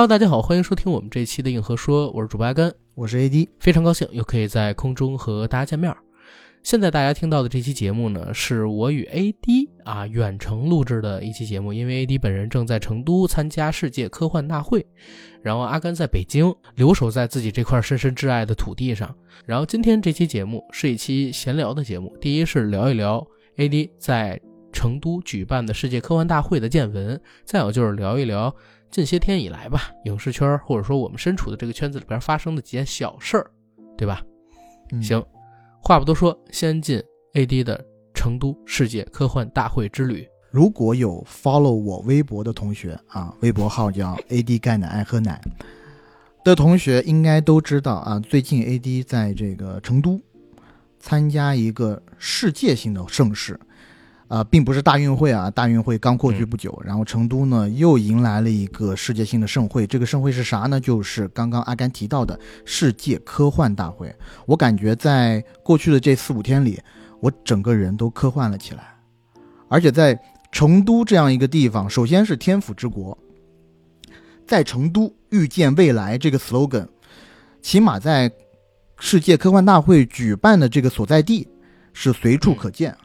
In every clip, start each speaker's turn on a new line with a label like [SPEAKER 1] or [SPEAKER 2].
[SPEAKER 1] Hello，大家好，欢迎收听我们这一期的硬核说，我是主播阿甘，
[SPEAKER 2] 我是 AD，
[SPEAKER 1] 非常高兴又可以在空中和大家见面。现在大家听到的这期节目呢，是我与 AD 啊远程录制的一期节目，因为 AD 本人正在成都参加世界科幻大会，然后阿甘在北京留守在自己这块深深挚爱的土地上。然后今天这期节目是一期闲聊的节目，第一是聊一聊 AD 在成都举办的世界科幻大会的见闻，再有就是聊一聊近些天以来吧，影视圈或者说我们身处的这个圈子里边发生的几件小事儿，对吧？
[SPEAKER 2] 嗯
[SPEAKER 1] 行，话不多说，先进 AD 的成都世界科幻大会之旅。
[SPEAKER 2] 如果有 follow 我微博的同学啊，微博号叫 AD 钙奶爱喝奶的同学，应该都知道啊，最近 AD 在这个成都参加一个世界性的盛事。啊，并不是大运会啊，大运会刚过去不久，然后成都呢又迎来了一个世界性的盛会。这个盛会是啥呢？就是刚刚阿甘提到的世界科幻大会。我感觉在过去的这四五天里，我整个人都科幻了起来，而且在成都这样一个地方，首先是天府之国，在成都遇见未来这个 slogan，起码在世界科幻大会举办的这个所在地是随处可见，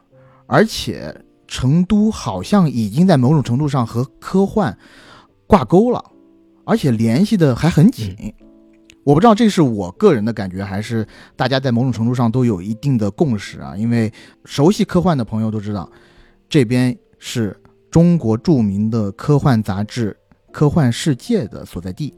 [SPEAKER 2] 而且成都好像已经在某种程度上和科幻挂钩了，而且联系的还很紧。我不知道这是我个人的感觉，还是大家在某种程度上都有一定的共识啊？因为熟悉科幻的朋友都知道，这边是中国著名的科幻杂志《科幻世界》的所在地。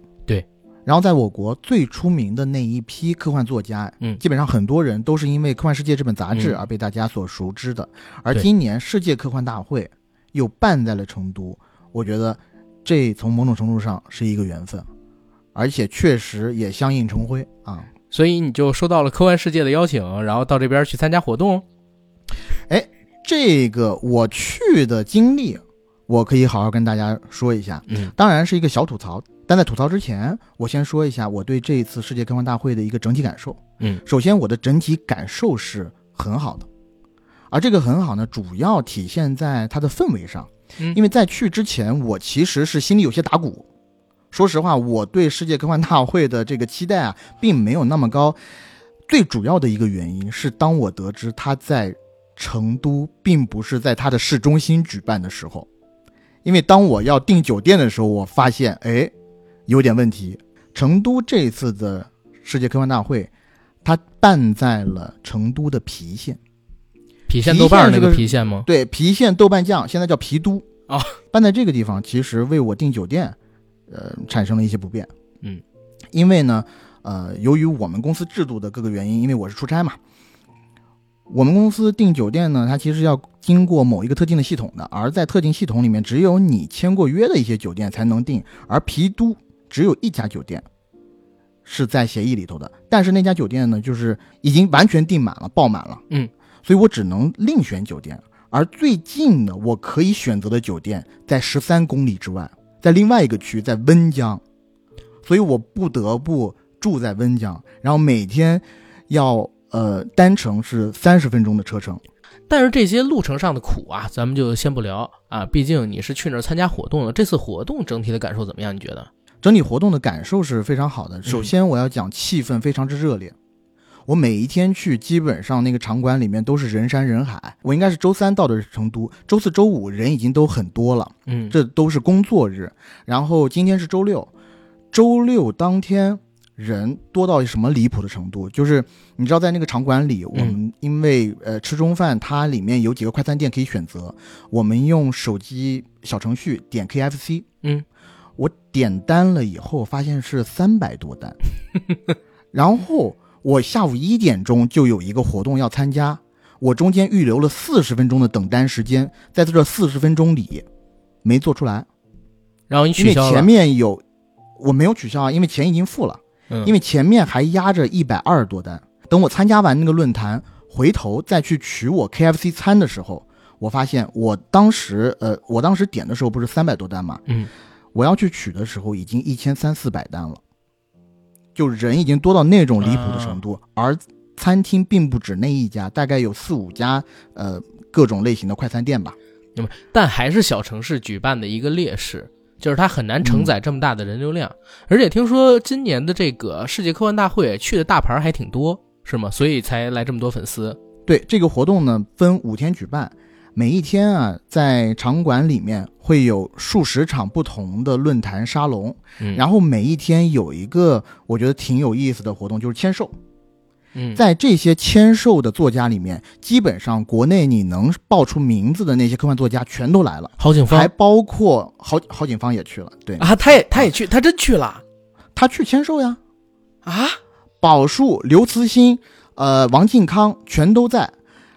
[SPEAKER 1] 对，
[SPEAKER 2] 然后在我国最出名的那一批科幻作家，
[SPEAKER 1] 嗯
[SPEAKER 2] 基本上很多人都是因为《科幻世界》这本杂志
[SPEAKER 1] 嗯
[SPEAKER 2] 而被大家所熟知的。而今年世界科幻大会又办在了成都，我觉得这从某种程度上是一个缘分，而且确实也相映成辉啊。
[SPEAKER 1] 所以你就收到了科幻世界的邀请，然后到这边去参加活动。
[SPEAKER 2] 这个我去的经历，我可以好好跟大家说一下。
[SPEAKER 1] 嗯
[SPEAKER 2] 当然是一个小吐槽，但在吐槽之前，我先说一下我对这一次世界科幻大会的一个整体感受。
[SPEAKER 1] 嗯
[SPEAKER 2] 首先，我的整体感受是很好的，而这个很好呢，主要体现在它的氛围上。
[SPEAKER 1] 嗯
[SPEAKER 2] 因为在去之前，我其实是心里有些打鼓。说实话，我对世界科幻大会的这个期待啊，并没有那么高。最主要的一个原因是，当我得知它在成都，并不是在它的市中心举办的时候，因为当我要订酒店的时候，我发现，哎，有点问题。成都这次的世界科幻大会，它办在了成都的郫县。
[SPEAKER 1] 郫县豆瓣儿那个
[SPEAKER 2] 郫县这个
[SPEAKER 1] 郫县吗？
[SPEAKER 2] 对，郫县豆瓣酱现在叫郫都
[SPEAKER 1] 啊，
[SPEAKER 2] 办在这个地方，其实为我订酒店，呃，产生了一些不便。
[SPEAKER 1] 嗯，
[SPEAKER 2] 因为呢，呃，由于我们公司制度的各个原因，因为我是出差嘛，我们公司订酒店呢，它其实要经过某一个特定的系统的，而在特定系统里面，只有你签过约的一些酒店才能订，而郫都只有一家酒店。是在协议里头的，但是那家酒店呢，就是已经完全订满了，爆满了。
[SPEAKER 1] 嗯，
[SPEAKER 2] 所以我只能另选酒店。而最近呢我可以选择的酒店在十三公里之外，在另外一个区，在温江，所以我不得不住在温江，然后每天要呃单程是三十分钟的车程。
[SPEAKER 1] 但是这些路程上的苦啊，咱们就先不聊啊，毕竟你是去那儿参加活动了。这次活动整体的感受怎么样？你觉得？
[SPEAKER 2] 整体活动的感受是非常好的。首先，我要讲气氛非常之热烈。我每一天去，基本上那个场馆里面都是人山人海。我应该是周三到的成都，周四周五人已经都很多了，
[SPEAKER 1] 嗯，
[SPEAKER 2] 这都是工作日。然后今天是周六，周六当天人多到什么离谱的程度？就是你知道，在那个场馆里，我们因为呃吃中饭，它里面有几个快餐店可以选择，我们用手机小程序点 KFC，
[SPEAKER 1] 嗯。
[SPEAKER 2] 我点单了以后，发现是三百多单，然后我下午一点钟就有一个活动要参加，我中间预留了四十分钟的等单时间，在这四十分钟里没做出来，
[SPEAKER 1] 然后你
[SPEAKER 2] 因为
[SPEAKER 1] 取消了，
[SPEAKER 2] 前面有我没有取消啊，因为钱已经付了，
[SPEAKER 1] 嗯、
[SPEAKER 2] 因为前面还压着一百二十多单。等我参加完那个论坛，回头再去取我 KFC 餐的时候，我发现我当时呃，我当时点的时候不是三百多单嘛，
[SPEAKER 1] 嗯，
[SPEAKER 2] 我要去取的时候已经一千三四百单了，就人已经多到那种离谱的程度，而餐厅并不止那一家，大概有四五家呃各种类型的快餐店吧。
[SPEAKER 1] 那么但还是小城市举办的一个劣势，就是它很难承载这么大的人流量。而且听说今年的这个世界科幻大会去的大牌还挺多，是吗？所以才来这么多粉丝。
[SPEAKER 2] 对这个活动呢，分五天举办，每一天啊，在场馆里面会有数十场不同的论坛沙龙，
[SPEAKER 1] 嗯，
[SPEAKER 2] 然后每一天有一个我觉得挺有意思的活动，就是签售。
[SPEAKER 1] 嗯，
[SPEAKER 2] 在这些签售的作家里面，基本上国内你能报出名字的那些科幻作家全都来了，
[SPEAKER 1] 郝景芳
[SPEAKER 2] 还包括郝郝景芳也去了，对。
[SPEAKER 1] 啊，他也他也去，他真去了？
[SPEAKER 2] 他去签售呀。
[SPEAKER 1] 啊？
[SPEAKER 2] 宝树、刘慈欣、呃王靖康全都在，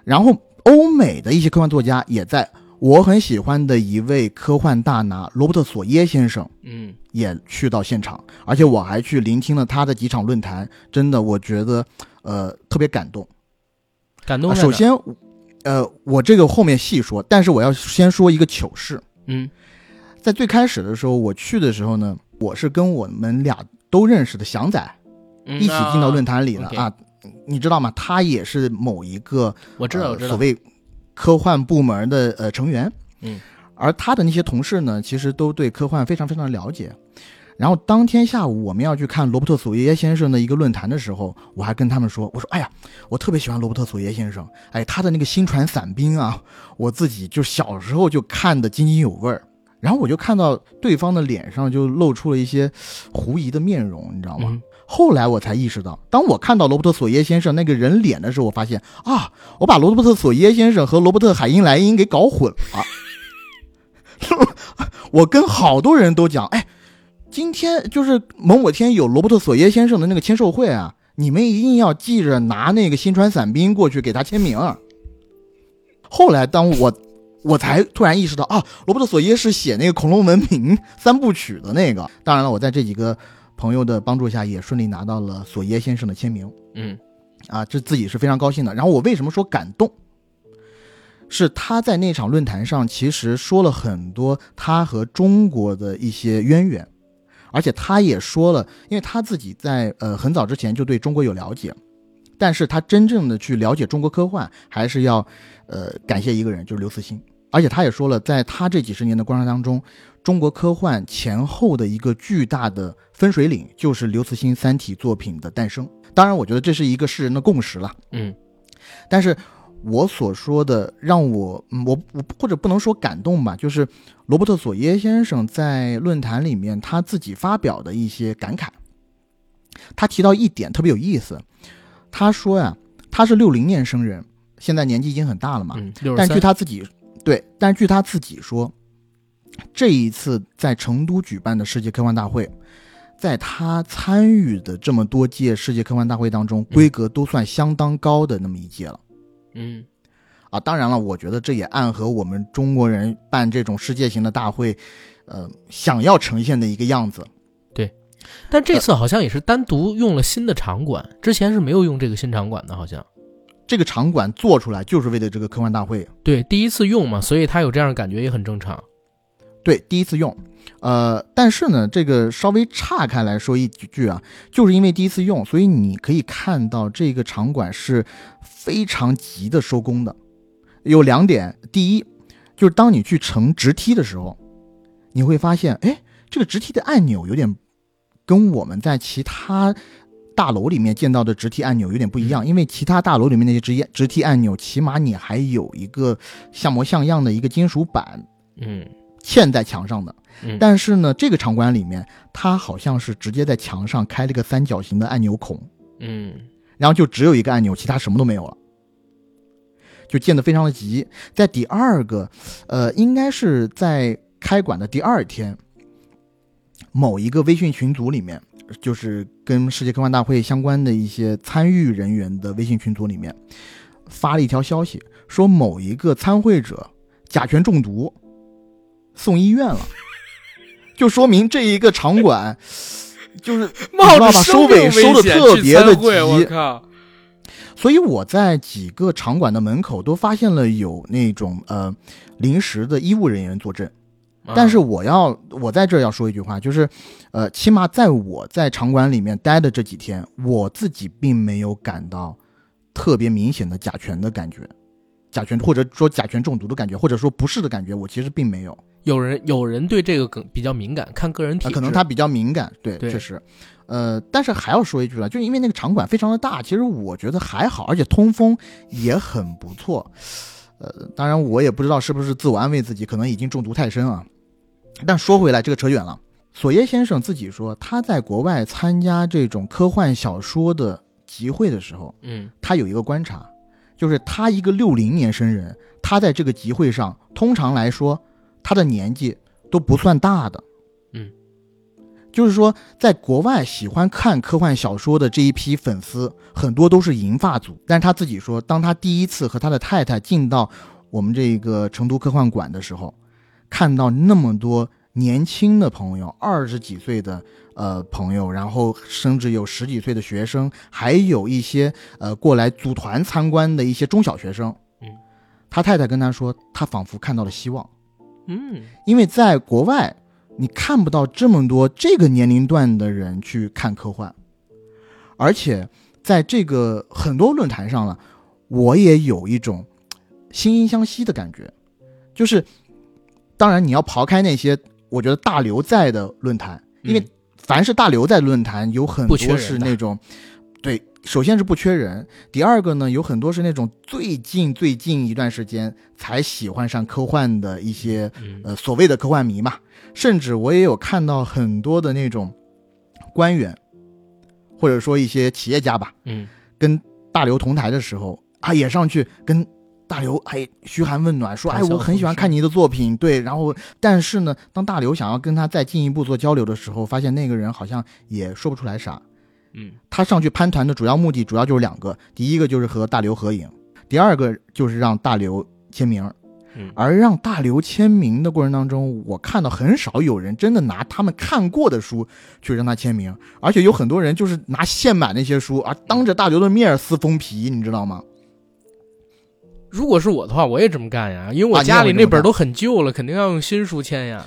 [SPEAKER 2] 然后欧美的一些科幻作家也在。我很喜欢的一位科幻大拿罗伯特·索耶先生
[SPEAKER 1] 嗯
[SPEAKER 2] 也去到现场，而且我还去聆听了他的几场论坛，真的我觉得呃特别感动。啊
[SPEAKER 1] 感动。
[SPEAKER 2] 首先，呃，我这个后面细说，但是我要先说一个糗事。
[SPEAKER 1] 嗯
[SPEAKER 2] 在最开始的时候，我去的时候呢，我是跟我们俩都认识的祥仔
[SPEAKER 1] 嗯
[SPEAKER 2] 一起进到论坛里的、啊。你知道吗？他也是某一个
[SPEAKER 1] 我知道我知道
[SPEAKER 2] 呃所，谓科幻部门的呃成员。
[SPEAKER 1] 嗯，
[SPEAKER 2] 而他的那些同事呢，其实都对科幻非常非常了解。然后当天下午我们要去看罗伯特·索耶先生的一个论坛的时候，我还跟他们说：“我说，哎呀，我特别喜欢罗伯特·索耶先生，哎，他的那个星船散兵啊，我自己就小时候就看得津津有味儿。”然后我就看到对方的脸上就露出了一些狐疑的面容，你知道吗？
[SPEAKER 1] 嗯
[SPEAKER 2] 后来我才意识到，当我看到罗伯特·索耶先生那个人脸的时候，我发现啊，我把罗伯特·索耶先生和罗伯特·海因莱因给搞混了。我跟好多人都讲，哎，今天就是某某天有罗伯特·索耶先生的那个签售会啊，你们一定要记着拿那个新川伞兵过去给他签名。后来当我我才突然意识到啊，罗伯特·索耶是写那个《恐龙文明》三部曲的那个。当然了，我在这几个朋友的帮助下，也顺利拿到了索耶先生的签名。
[SPEAKER 1] 嗯
[SPEAKER 2] 啊，这自己是非常高兴的。然后我为什么说感动？是他在那场论坛上其实说了很多他和中国的一些渊源，而且他也说了，因为他自己在呃很早之前就对中国有了解，但是他真正的去了解中国科幻，还是要呃感谢一个人，就是刘慈欣。而且他也说了，在他这几十年的观察当中，中国科幻前后的一个巨大的分水岭，就是刘慈欣《三体》作品的诞生。当然，我觉得这是一个世人的共识了。
[SPEAKER 1] 嗯
[SPEAKER 2] 但是我所说的让我，嗯我我或者不能说感动吧，就是罗伯特·索耶先生在论坛里面他自己发表的一些感慨。他提到一点特别有意思，他说呀，他是六零年生人，现在年纪已经很大了嘛，
[SPEAKER 1] 嗯，
[SPEAKER 2] 但据，他自己对，但据他自己说，这一次在成都举办的世界科幻大会，在他参与的这么多届世界科幻大会当中，规格都算相当高的那么一届了。
[SPEAKER 1] 嗯
[SPEAKER 2] 啊，当然了，我觉得这也暗合我们中国人办这种世界型的大会，呃，想要呈现的一个样子。
[SPEAKER 1] 对但这次好像也是单独用了新的场馆，之前是没有用这个新场馆的，好像。
[SPEAKER 2] 这个场馆做出来就是为了这个科幻大会，
[SPEAKER 1] 对，第一次用嘛，所以他有这样的感觉也很正常。
[SPEAKER 2] 对，第一次用。呃，但是呢，这个稍微岔开来说一句啊，就是因为第一次用，所以你可以看到这个场馆是非常急的收工的。有两点，第一，就是当你去乘直梯的时候，你会发现，哎，这个直梯的按钮有点跟我们在其他大楼里面见到的直梯按钮有点不一样，因为其他大楼里面那些直接直梯按钮，起码你还有一个像模像样的一个金属板
[SPEAKER 1] 嗯。
[SPEAKER 2] 嵌在墙上的。
[SPEAKER 1] 嗯，
[SPEAKER 2] 但是呢，这个场馆里面，它好像是直接在墙上开了个三角形的按钮孔，
[SPEAKER 1] 嗯。
[SPEAKER 2] 然后就只有一个按钮，其他什么都没有了，就建得非常的急。在第二个，呃，应该是在开馆的第二天，某一个微信群组里面，就是跟世界科幻大会相关的一些参与人员的微信群组里面，发了一条消息，说某一个参会者甲醛中毒，送医院了，就说明这一个场馆。就是
[SPEAKER 1] 冒着
[SPEAKER 2] 收尾收的特别的
[SPEAKER 1] 参会我
[SPEAKER 2] 急，
[SPEAKER 1] 靠，
[SPEAKER 2] 所以我在几个场馆的门口都发现了有那种呃临时的医务人员坐镇。但是
[SPEAKER 1] 啊
[SPEAKER 2] 我要我在这儿要说一句话，就是，呃，起码在我在场馆里面待的这几天，我自己并没有感到特别明显的甲醛的感觉，甲醛或者说甲醛中毒的感觉，或者说不适的感觉，我其实并没有。
[SPEAKER 1] 有人有人对这个梗比较敏感，看个人体质，
[SPEAKER 2] 呃可能他比较敏感，对，
[SPEAKER 1] 对
[SPEAKER 2] 确实。呃，但是还要说一句了，就因为那个场馆非常的大，其实我觉得还好，而且通风也很不错。呃，当然我也不知道是不是自我安慰自己，可能已经中毒太深啊。但说回来，这个扯远了。索耶先生自己说，他在国外参加这种科幻小说的集会的时候，
[SPEAKER 1] 嗯
[SPEAKER 2] 他有一个观察，就是他一个六零年生人，他在这个集会上，通常来说，他的年纪都不算大的。
[SPEAKER 1] 嗯，
[SPEAKER 2] 就是说，在国外喜欢看科幻小说的这一批粉丝，很多都是银发族。但是他自己说，当他第一次和他的太太进到我们这个成都科幻馆的时候，看到那么多年轻的朋友，二十几岁的呃朋友，然后甚至有十几岁的学生，还有一些呃过来组团参观的一些中小学生。
[SPEAKER 1] 嗯，
[SPEAKER 2] 他太太跟他说，他仿佛看到了希望，
[SPEAKER 1] 嗯
[SPEAKER 2] 因为在国外你看不到这么多这个年龄段的人去看科幻，而且在这个很多论坛上了，我也有一种惺惺相惜的感觉，就是当然你要刨开那些我觉得大刘在的论坛，因为
[SPEAKER 1] 嗯。
[SPEAKER 2] 凡是大刘在论坛，有很多是那种，对，首先是不缺人，第二个呢，有很多是那种最近最近一段时间才喜欢上科幻的一些
[SPEAKER 1] 嗯
[SPEAKER 2] 呃所谓的科幻迷嘛，甚至我也有看到很多的那种官员，或者说一些企业家吧，
[SPEAKER 1] 嗯
[SPEAKER 2] 跟大刘同台的时候啊，也上去跟大刘哎嘘寒问暖，说哎我很喜欢看你的作品，对，然后但是呢，当大刘想要跟他再进一步做交流的时候，发现那个人好像也说不出来啥。
[SPEAKER 1] 嗯
[SPEAKER 2] 他上去攀谈的主要目的主要就是两个，第一个就是和大刘合影，第二个就是让大刘签名。
[SPEAKER 1] 嗯
[SPEAKER 2] 而让大刘签名的过程当中，我看到很少有人真的拿他们看过的书去让他签名，而且有很多人就是拿现买那些书啊，当着大刘的面撕封皮，你知道吗？
[SPEAKER 1] 如果是我的话，我也这么干呀，因为我家里那本都很旧了，肯定要用新书签呀。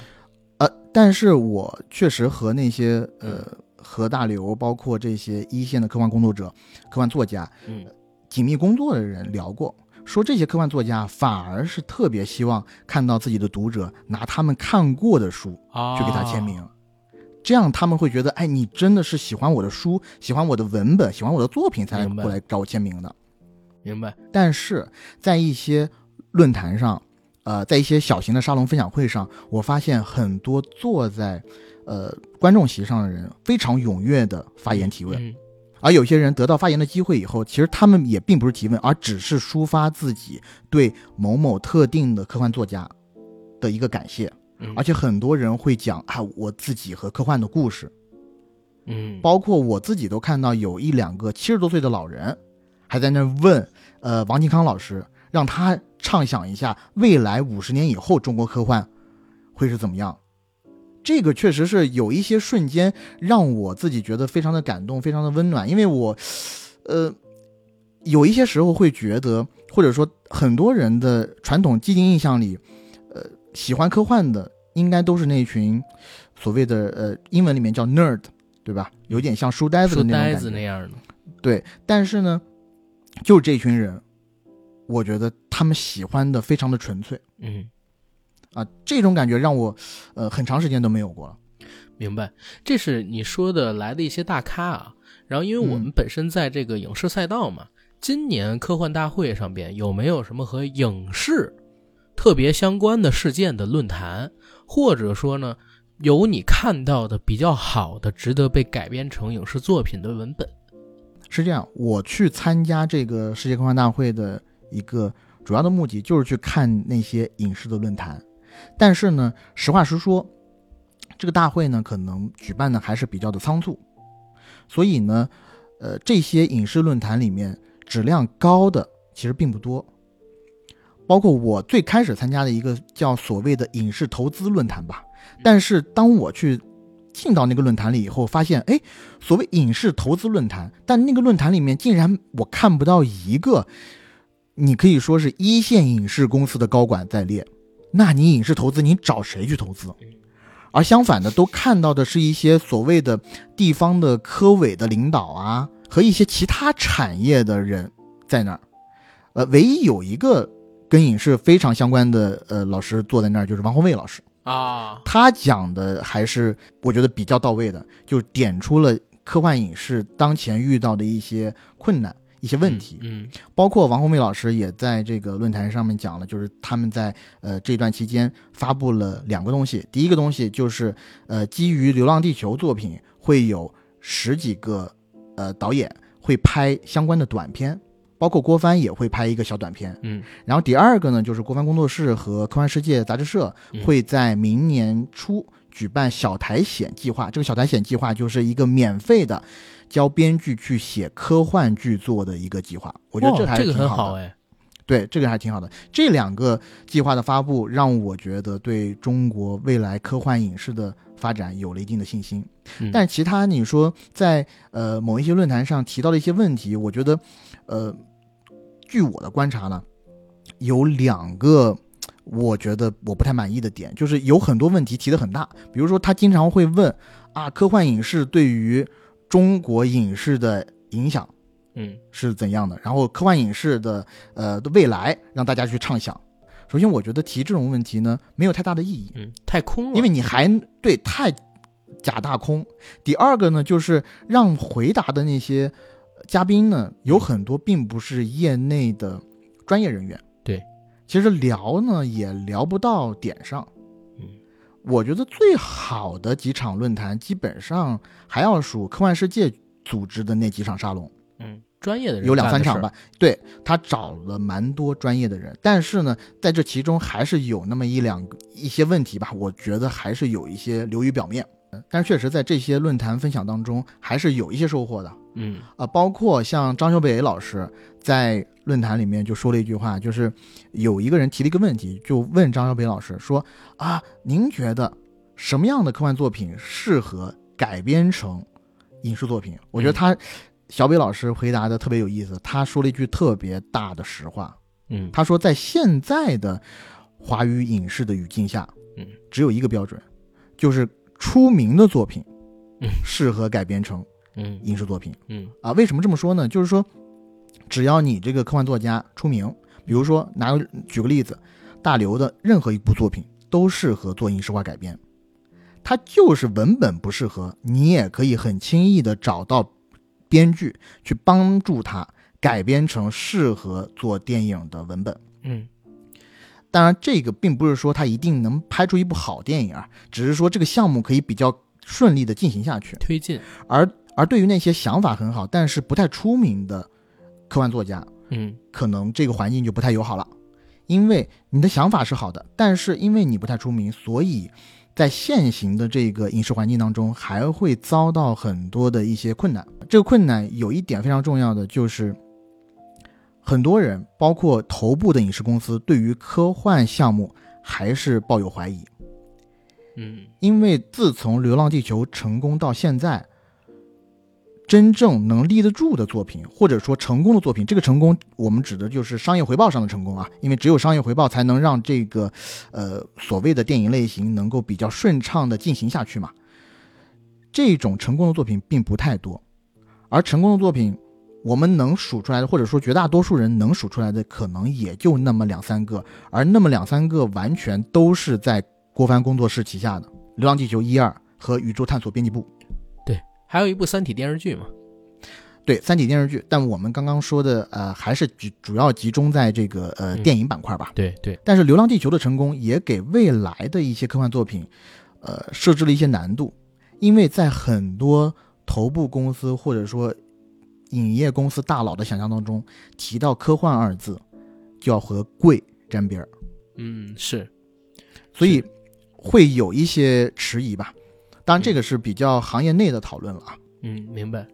[SPEAKER 2] 呃，但是我确实和那些呃和大刘，包括这些一线的科幻工作者、科幻作家
[SPEAKER 1] 嗯
[SPEAKER 2] 紧密工作的人聊过，说这些科幻作家反而是特别希望看到自己的读者拿他们看过的书
[SPEAKER 1] 啊，
[SPEAKER 2] 去给他签名，这样他们会觉得，哎，你真的是喜欢我的书，喜欢我的文本，喜欢我的作品才来过来找我签名的。
[SPEAKER 1] 明白？
[SPEAKER 2] 但是在一些论坛上，呃，在一些小型的沙龙分享会上，我发现很多坐在呃观众席上的人非常踊跃的发言提问，
[SPEAKER 1] 嗯。
[SPEAKER 2] 而有些人得到发言的机会以后，其实他们也并不是提问，而只是抒发自己对某某特定的科幻作家的一个感谢。
[SPEAKER 1] 嗯。
[SPEAKER 2] 而且很多人会讲啊，我自己和科幻的故事，
[SPEAKER 1] 嗯。
[SPEAKER 2] 包括我自己都看到有一两个七十多岁的老人，还在那问，呃，王靖康老师，让他畅想一下未来五十年以后中国科幻会是怎么样。这个确实是有一些瞬间让我自己觉得非常的感动，非常的温暖，因为我，呃，有一些时候会觉得，或者说很多人的传统既定印象里，呃，喜欢科幻的应该都是那群所谓的呃英文里面叫 nerd，对吧？有点像书呆子
[SPEAKER 1] 书呆
[SPEAKER 2] 的那种感觉。
[SPEAKER 1] 子那样的，
[SPEAKER 2] 对，但是呢，就这群人，我觉得他们喜欢的非常的纯粹
[SPEAKER 1] 嗯。
[SPEAKER 2] 啊，这种感觉让我呃很长时间都没有过了。
[SPEAKER 1] 明白，这是你说的来的一些大咖啊。然后，因为我们
[SPEAKER 2] 嗯
[SPEAKER 1] 本身在这个影视赛道嘛，今年科幻大会上边有没有什么和影视特别相关的事件的论坛，或者说呢，有你看到的比较好的、值得被改编成影视作品的文本？
[SPEAKER 2] 是这样，我去参加这个世界科幻大会的一个主要的目的就是去看那些影视的论坛，但是呢，实话实说，这个大会呢可能举办的还是比较的仓促，所以呢，呃，这些影视论坛里面质量高的其实并不多，包括我最开始参加的一个叫所谓的影视投资论坛吧，但是当我去进到那个论坛里以后，发现，哎，所谓影视投资论坛，但那个论坛里面竟然我看不到一个，你可以说是一线影视公司的高管在列，那你影视投资你找谁去投资？而相反的，都看到的是一些所谓的地方的科委的领导啊，和一些其他产业的人在那儿。呃，唯一有一个跟影视非常相关的呃老师坐在那儿，就是王宏卫老师。
[SPEAKER 1] 啊，
[SPEAKER 2] 他讲的还是我觉得比较到位的，就点出了科幻影视当前遇到的一些困难、一些问题。
[SPEAKER 1] 嗯
[SPEAKER 2] 包括王红梅老师也在这个论坛上面讲了，就是他们在呃这段期间发布了两个东西。第一个东西就是呃基于《流浪地球》作品会有十几个呃导演会拍相关的短片，包括郭帆也会拍一个小短片。
[SPEAKER 1] 嗯
[SPEAKER 2] 然后第二个呢，就是郭帆工作室和科幻世界杂志社
[SPEAKER 1] 嗯
[SPEAKER 2] 会在明年初举办小苔藓计划。这个小苔藓计划就是一个免费的教编剧去写科幻剧作的一个计划。我觉得这
[SPEAKER 1] 个
[SPEAKER 2] 还是挺好的。
[SPEAKER 1] 很好哎，
[SPEAKER 2] 对，这个还挺好的。这两个计划的发布，让我觉得对中国未来科幻影视的发展有了一定的信心。
[SPEAKER 1] 嗯
[SPEAKER 2] 但其他你说在呃某一些论坛上提到的一些问题，我觉得，呃，据我的观察呢，有两个我觉得我不太满意的点，就是有很多问题提的很大，比如说他经常会问啊，科幻影视对于中国影视的影响
[SPEAKER 1] 嗯
[SPEAKER 2] 是怎样的，然后科幻影视的呃的未来让大家去畅想。首先，我觉得提这种问题呢没有太大的意义，
[SPEAKER 1] 嗯，太空了，
[SPEAKER 2] 因为你还对太假大空。第二个呢，就是让回答的那些嘉宾呢，有很多并不是业内的专业人员。
[SPEAKER 1] 对，
[SPEAKER 2] 其实聊呢也聊不到点上。
[SPEAKER 1] 嗯，
[SPEAKER 2] 我觉得最好的几场论坛，基本上还要数科幻世界组织的那几场沙龙。
[SPEAKER 1] 嗯，专业的人
[SPEAKER 2] 有两三场吧，对他找了蛮多专业的人，但是呢，在这其中还是有那么一两一些问题吧，我觉得还是有一些流于表面。但是确实在这些论坛分享当中，还是有一些收获的
[SPEAKER 1] 嗯
[SPEAKER 2] 啊、包括像张小北老师在论坛里面就说了一句话，就是有一个人提了一个问题，就问张小北老师说啊，您觉得什么样的科幻作品适合改编成影视作品？我觉得
[SPEAKER 1] 嗯
[SPEAKER 2] 他。小北老师回答的特别有意思，他说了一句特别大的实话。
[SPEAKER 1] 嗯
[SPEAKER 2] 他说，在现在的华语影视的语境下，
[SPEAKER 1] 嗯，
[SPEAKER 2] 只有一个标准，就是出名的作品，
[SPEAKER 1] 嗯
[SPEAKER 2] 适合改编成
[SPEAKER 1] 嗯
[SPEAKER 2] 影视作品
[SPEAKER 1] 嗯
[SPEAKER 2] 啊。为什么这么说呢？就是说，只要你这个科幻作家出名，比如说拿个举个例子，大刘的任何一部作品都适合做影视化改编，它就是文本不适合，你也可以很轻易的找到编剧去帮助他改编成适合做电影的文本。
[SPEAKER 1] 嗯
[SPEAKER 2] 当然，这个并不是说他一定能拍出一部好电影啊，只是说这个项目可以比较顺利的进行下去。
[SPEAKER 1] 推进，
[SPEAKER 2] 而而对于那些想法很好但是不太出名的科幻作家，
[SPEAKER 1] 嗯
[SPEAKER 2] 可能这个环境就不太友好了，因为你的想法是好的，但是因为你不太出名，所以在现行的这个影视环境当中，还会遭到很多的一些困难。这个困难有一点非常重要的就是，很多人，包括头部的影视公司，对于科幻项目还是抱有怀疑。
[SPEAKER 1] 嗯
[SPEAKER 2] 因为自从《流浪地球》成功到现在，真正能立得住的作品，或者说成功的作品，这个成功我们指的就是商业回报上的成功啊，因为只有商业回报才能让这个呃所谓的电影类型能够比较顺畅的进行下去嘛。这种成功的作品并不太多，而成功的作品，我们能数出来的，或者说绝大多数人能数出来的，可能也就那么两三个，而那么两三个完全都是在郭帆工作室旗下的《流浪地球》一二和《宇宙探索编辑部》。
[SPEAKER 1] 还有一部《三体》电视剧嘛，
[SPEAKER 2] 对，《三体》电视剧，但我们刚刚说的，呃，还是主主要集中在这个呃
[SPEAKER 1] 嗯。
[SPEAKER 2] 电影板块吧。
[SPEAKER 1] 对对，
[SPEAKER 2] 但是《流浪地球》的成功也给未来的一些科幻作品，呃，设置了一些难度，因为在很多头部公司或者说影业公司大佬的想象当中，提到科幻二字，就要和贵沾边儿，
[SPEAKER 1] 嗯是，
[SPEAKER 2] 所以会有一些迟疑吧。当然，这个是比较行业内的讨论了啊。
[SPEAKER 1] 嗯明白。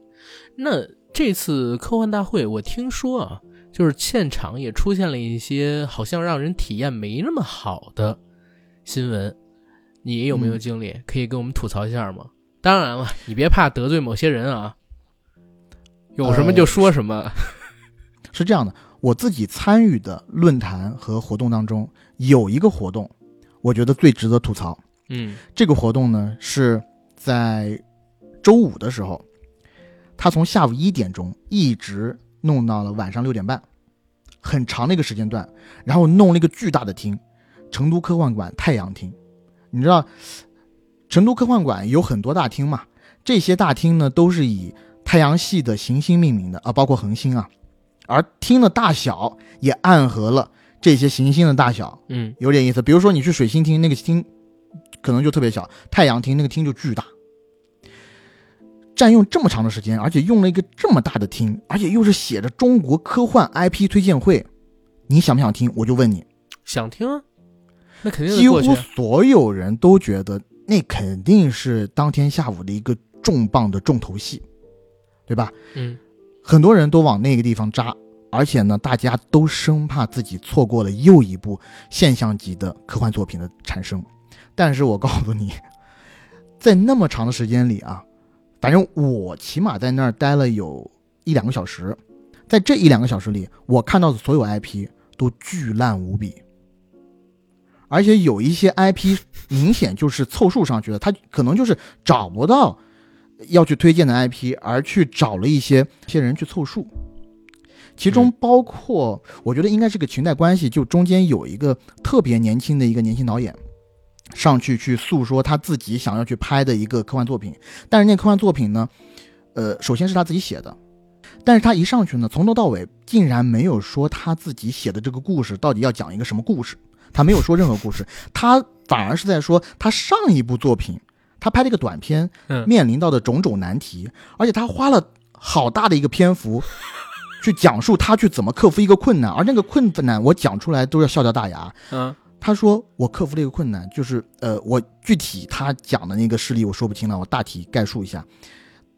[SPEAKER 1] 那这次科幻大会，我听说啊，就是现场也出现了一些好像让人体验没那么好的新闻，你有没有
[SPEAKER 2] 嗯
[SPEAKER 1] 经历？可以跟我们吐槽一下吗？当然了，你别怕得罪某些人啊，有什么就说什么。
[SPEAKER 2] 是这样的，我自己参与的论坛和活动当中，有一个活动，我觉得最值得吐槽。
[SPEAKER 1] 嗯
[SPEAKER 2] 这个活动呢是在周五的时候，他从下午一点钟一直弄到了晚上六点半，很长的一个时间段，然后弄了一个巨大的厅，成都科幻馆太阳厅，你知道，成都科幻馆有很多大厅嘛，这些大厅呢都是以太阳系的行星命名的啊，包括恒星啊，而厅的大小也暗合了这些行星的大小，
[SPEAKER 1] 嗯
[SPEAKER 2] 有点意思。比如说你去水星厅，那个厅可能就特别小；太阳厅那个厅就巨大。占用这么长的时间，而且用了一个这么大的厅，而且又是写着中国科幻 IP 推荐会，你想不想听？我就问你，
[SPEAKER 1] 想听啊，那肯定
[SPEAKER 2] 几乎。所有人都觉得那肯定是当天下午的一个重磅的重头戏，对吧？
[SPEAKER 1] 嗯
[SPEAKER 2] 很多人都往那个地方扎，而且呢，大家都生怕自己错过了又一部现象级的科幻作品的产生。但是我告诉你，在那么长的时间里啊，反正我起码在那儿待了有一两个小时，在这一两个小时里，我看到的所有 IP 都巨烂无比，而且有一些 IP 明显就是凑数上去的，他可能就是找不到要去推荐的 IP，而去找了一些一些人去凑数。其中
[SPEAKER 1] 嗯
[SPEAKER 2] 包括，我觉得应该是个裙带关系，就中间有一个特别年轻的一个年轻导演，上去去诉说他自己想要去拍的一个科幻作品，但是那科幻作品呢，呃，首先是他自己写的，但是他一上去呢，从头到尾竟然没有说他自己写的这个故事到底要讲一个什么故事，他没有说任何故事，他反而是在说他上一部作品，他拍了一个短片，
[SPEAKER 1] 嗯。
[SPEAKER 2] 面临到的种种难题，而且他花了好大的一个篇幅 去讲述他去怎么克服一个困难，而那个困难我讲出来都要笑掉大牙。
[SPEAKER 1] 嗯
[SPEAKER 2] 他说我克服了一个困难，就是呃，我具体他讲的那个事例我说不清了，我大体概述一下。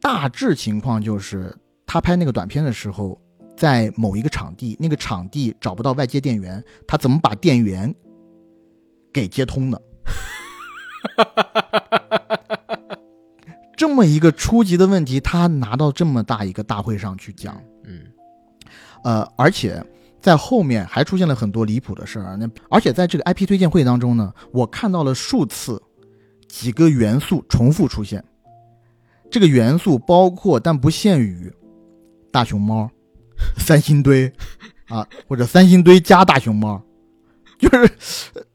[SPEAKER 2] 大致情况就是他拍那个短片的时候，在某一个场地，那个场地找不到外接电源，他怎么把电源给接通的？这么一个初级的问题，他拿到这么大一个大会上去讲，
[SPEAKER 1] 嗯
[SPEAKER 2] 呃，而且在后面还出现了很多离谱的事儿。那而且在这个 IP 推荐会当中呢，我看到了数次几个元素重复出现。这个元素包括但不限于大熊猫、三星堆啊，或者三星堆加大熊猫，就是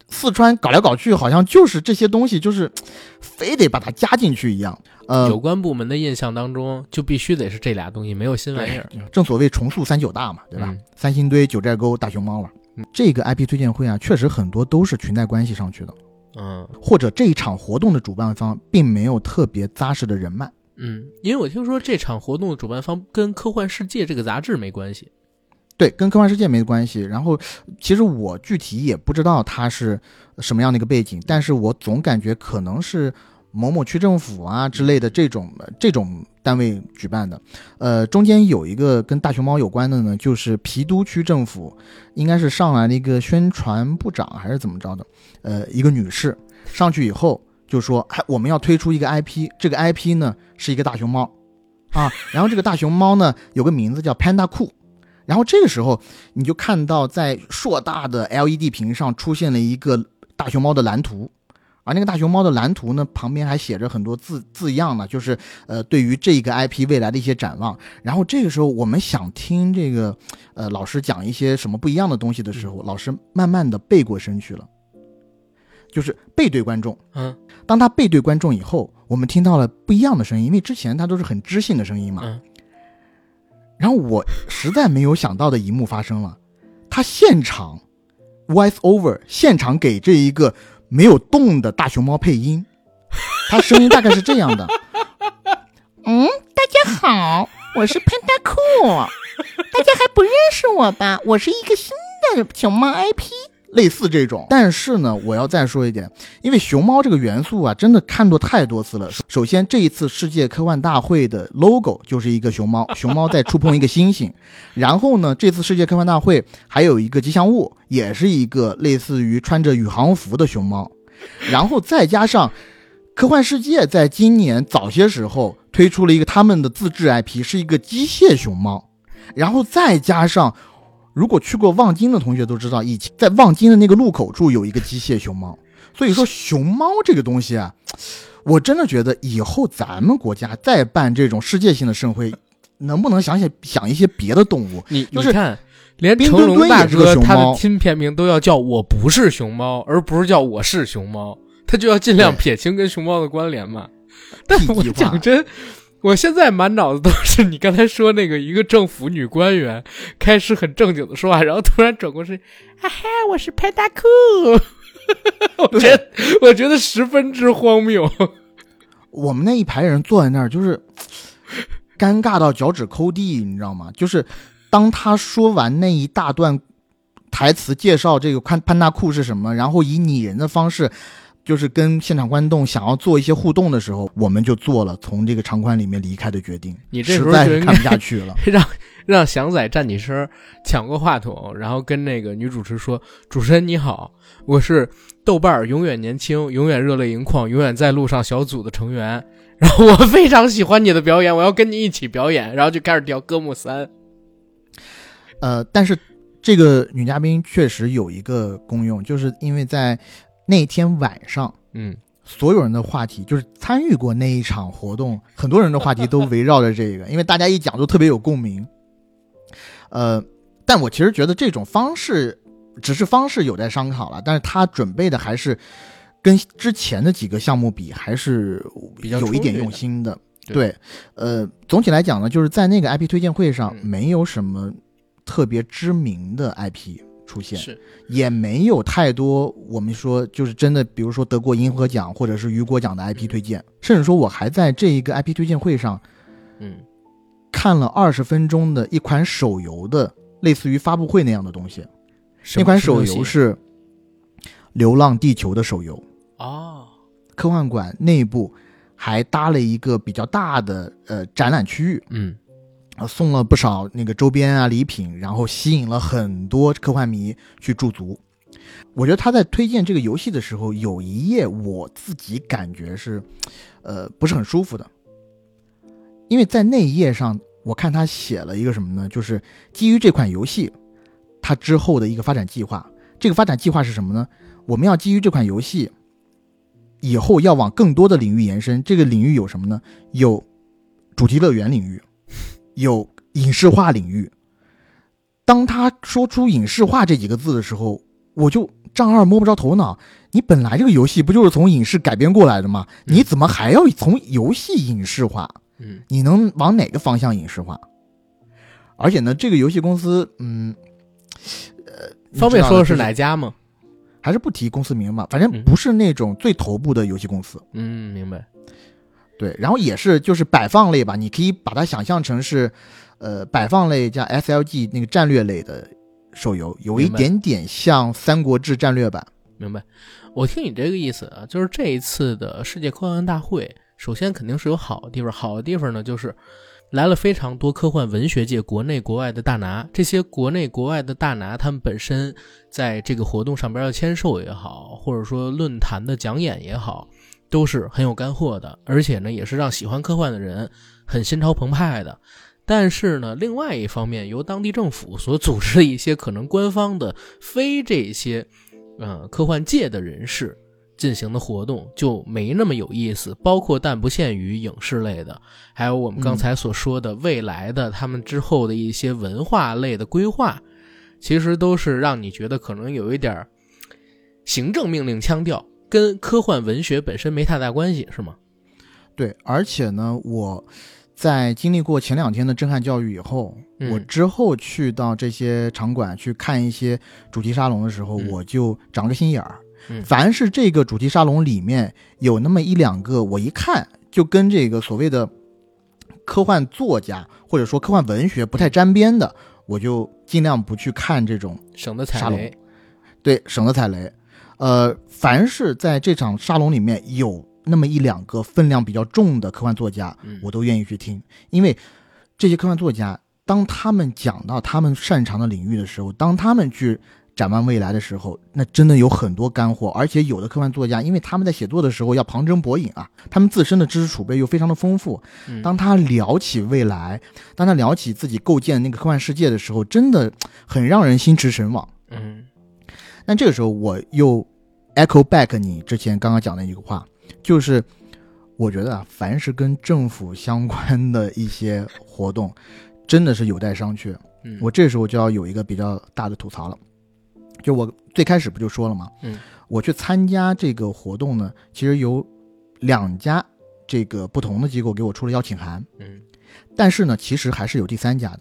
[SPEAKER 2] 四川搞来搞去，好像就是这些东西，就是 非得把它加进去一样。呃，
[SPEAKER 1] 有关部门的印象当中，就必须得是这俩东西，没有新玩意儿。
[SPEAKER 2] 正所谓重塑三九大嘛，对吧？
[SPEAKER 1] 嗯
[SPEAKER 2] 三星堆、九寨沟、大熊猫了。
[SPEAKER 1] 嗯
[SPEAKER 2] 这个 IP 推荐会啊，确实很多都是裙带关系上去的，
[SPEAKER 1] 嗯
[SPEAKER 2] 或者这一场活动的主办方并没有特别扎实的人脉。
[SPEAKER 1] 嗯，因为我听说这场活动的主办方跟《科幻世界》这个杂志没关系。
[SPEAKER 2] 对，跟科幻世界没关系。然后，其实我具体也不知道它是什么样的一个背景，但是我总感觉可能是某某区政府啊之类的这种这种单位举办的。呃，中间有一个跟大熊猫有关的呢，就是郫都区政府应该是上来了一个宣传部长还是怎么着的，呃，一个女士上去以后就说，哎，我们要推出一个 IP，这个 IP 呢是一个大熊猫啊，然后这个大熊猫呢有个名字叫 Panda 酷。然后这个时候，你就看到在硕大的 LED 屏上出现了一个大熊猫的蓝图，而那个大熊猫的蓝图呢，旁边还写着很多字字样呢，就是呃对于这个 IP 未来的一些展望。然后这个时候，我们想听这个呃老师讲一些什么不一样的东西的时候，老师慢慢的背过身去了，就是背对观众。
[SPEAKER 1] 嗯
[SPEAKER 2] 当他背对观众以后，我们听到了不一样的声音，因为之前他都是很知性的声音嘛。
[SPEAKER 1] 嗯
[SPEAKER 2] 然后我实在没有想到的一幕发生了，他现场 voice over，现场给这一个没有动的大熊猫配音，他声音大概是这样的：嗯，大家好，我是潘大酷大家还不认识我吧？我是一个新的熊猫 IP。类似这种，但是呢，我要再说一点，因为熊猫这个元素啊，真的看过太多次了。首先，这一次世界科幻大会的 logo 就是一个熊猫，熊猫在触碰一个星星。然后呢，这次世界科幻大会还有一个吉祥物，也是一个类似于穿着宇航服的熊猫。然后再加上科幻世界在今年早些时候推出了一个他们的自制 IP，是一个机械熊猫。然后再加上。如果去过望京的同学都知道，以前在望京的那个路口处有一个机械熊猫，所以说 熊猫这个东西啊，我真的觉得以后咱们国家再办这种世界性的盛会，能不能想想想一些别的动物？
[SPEAKER 1] 你
[SPEAKER 2] 就是
[SPEAKER 1] 你看，连
[SPEAKER 2] 冰
[SPEAKER 1] 成龙大哥他的新片名都要叫我不是熊猫，而不是叫我是熊猫。他就要尽量撇清跟熊猫的关联嘛。但讲真，我现在满脑子都是你刚才说那个一个政府女官员开始很正经的说话，然后突然转过身，哈哈，我是派大库，我觉得我觉得十分之荒谬。
[SPEAKER 2] 我们那一排人坐在那儿，就是尴尬到脚趾抠地，你知道吗？就是当他说完那一大段台词介绍这个潘潘大库是什么，然后以拟人的方式，就是跟现场观众想要做一些互动的时候，我们就做了从这个场馆里面离开的决定。
[SPEAKER 1] 你
[SPEAKER 2] 实在
[SPEAKER 1] 是
[SPEAKER 2] 看不下去了。
[SPEAKER 1] 让让祥仔站起身，抢过话筒，然后跟那个女主持说：“主持人你好，我是豆瓣永远年轻、永远热泪盈眶、永远在路上小组的成员。然后我非常喜欢你的表演，我要跟你一起表演。”然后就开始调歌目三。
[SPEAKER 2] 呃，但是这个女嘉宾确实有一个功用，就是因为在那天晚上，
[SPEAKER 1] 嗯，
[SPEAKER 2] 所有人的话题就是参与过那一场活动，很多人的话题都围绕着这个，因为大家一讲都特别有共鸣。呃，但我其实觉得这种方式只是方式有待商讨了，但是他准备的还是跟之前的几个项目比，还是
[SPEAKER 1] 比较
[SPEAKER 2] 有一点用心的。
[SPEAKER 1] 对
[SPEAKER 2] 对，呃，总体来讲呢，就是在那个 IP 推荐会上，
[SPEAKER 1] 嗯
[SPEAKER 2] 没有什么特别知名的 IP 出现，
[SPEAKER 1] 是，
[SPEAKER 2] 也没有太多我们说就是真的，比如说得过银河奖或者是雨果奖的 IP 推荐，甚至说我还在这一个 IP 推荐会上
[SPEAKER 1] 嗯，
[SPEAKER 2] 看了二十分钟的一款手游的类似于发布会那样的东西。那款手游是《流浪地球》的手游，
[SPEAKER 1] 哦，
[SPEAKER 2] 科幻馆内部还搭了一个比较大的呃展览区域，
[SPEAKER 1] 嗯
[SPEAKER 2] 啊，送了不少那个周边啊礼品，然后吸引了很多科幻迷去驻足。我觉得他在推荐这个游戏的时候，有一页我自己感觉是，呃，不是很舒服的，因为在那一页上，我看他写了一个什么呢？就是基于这款游戏，它之后的一个发展计划。这个发展计划是什么呢？我们要基于这款游戏，以后要往更多的领域延伸。这个领域有什么呢？有主题乐园领域，有影视化领域。当他说出影视化这几个字的时候，我就丈二摸不着头脑。你本来这个游戏不就是从影视改编过来的吗？
[SPEAKER 1] 嗯
[SPEAKER 2] 你怎么还要从游戏影视化？
[SPEAKER 1] 嗯
[SPEAKER 2] 你能往哪个方向影视化？而且呢，这个游戏公司，嗯，呃，
[SPEAKER 1] 方便说的是哪家吗？
[SPEAKER 2] 还是不提公司名吧，反正
[SPEAKER 1] 嗯
[SPEAKER 2] 不是那种最头部的游戏公司。
[SPEAKER 1] 嗯，明白。
[SPEAKER 2] 对，然后也是就是摆放类吧，你可以把它想象成是，呃，摆放类加 SLG 那个战略类的手游，有一点点像《三国志》战略版。
[SPEAKER 1] 明白，我听你这个意思啊，就是这一次的世界科幻大会，首先肯定是有好的地方，好的地方呢就是来了非常多科幻文学界国内国外的大拿，这些国内国外的大拿，他们本身在这个活动上边要签售也好，或者说论坛的讲演也好，都是很有干货的，而且呢，也是让喜欢科幻的人很心潮澎湃的。但是呢，另外一方面，由当地政府所组织的一些可能官方的非这些。呃，科幻界的人士进行的活动就没那么有意思，包括但不限于影视类的，还有我们刚才所说的未来的他们之后的一些文化类的规划，其实都是让你觉得可能有一点行政命令腔调，跟科幻文学本身没太大关系，是吗？
[SPEAKER 2] 对，而且呢，我在经历过前两天的震撼教育以后，
[SPEAKER 1] 嗯
[SPEAKER 2] 我之后去到这些场馆去看一些主题沙龙的时候，
[SPEAKER 1] 嗯
[SPEAKER 2] 我就长个心眼儿。
[SPEAKER 1] 嗯
[SPEAKER 2] 凡是这个主题沙龙里面有那么一两个，我一看就跟这个所谓的科幻作家或者说科幻文学不太沾边的，我就尽量不去看这种
[SPEAKER 1] 省得踩雷。
[SPEAKER 2] 对，省得踩雷。呃，凡是在这场沙龙里面有那么一两个分量比较重的科幻作家，
[SPEAKER 1] 嗯，
[SPEAKER 2] 我都愿意去听，因为这些科幻作家，当他们讲到他们擅长的领域的时候，当他们去展望未来的时候，那真的有很多干货。而且有的科幻作家，因为他们在写作的时候要旁征博引啊，他们自身的知识储备又非常的丰富。
[SPEAKER 1] 嗯
[SPEAKER 2] 当他聊起未来，当他聊起自己构建那个科幻世界的时候，真的很让人心驰神往。
[SPEAKER 1] 嗯
[SPEAKER 2] 但这个时候，我又 echo back 你之前刚刚讲的一个话，就是我觉得啊，凡是跟政府相关的一些活动，真的是有待商榷。
[SPEAKER 1] 嗯，
[SPEAKER 2] 我这时候就要有一个比较大的吐槽了。就我最开始不就说了吗？
[SPEAKER 1] 嗯，
[SPEAKER 2] 我去参加这个活动呢，其实有两家这个不同的机构给我出了邀请函，
[SPEAKER 1] 嗯
[SPEAKER 2] 但是呢，其实还是有第三家的。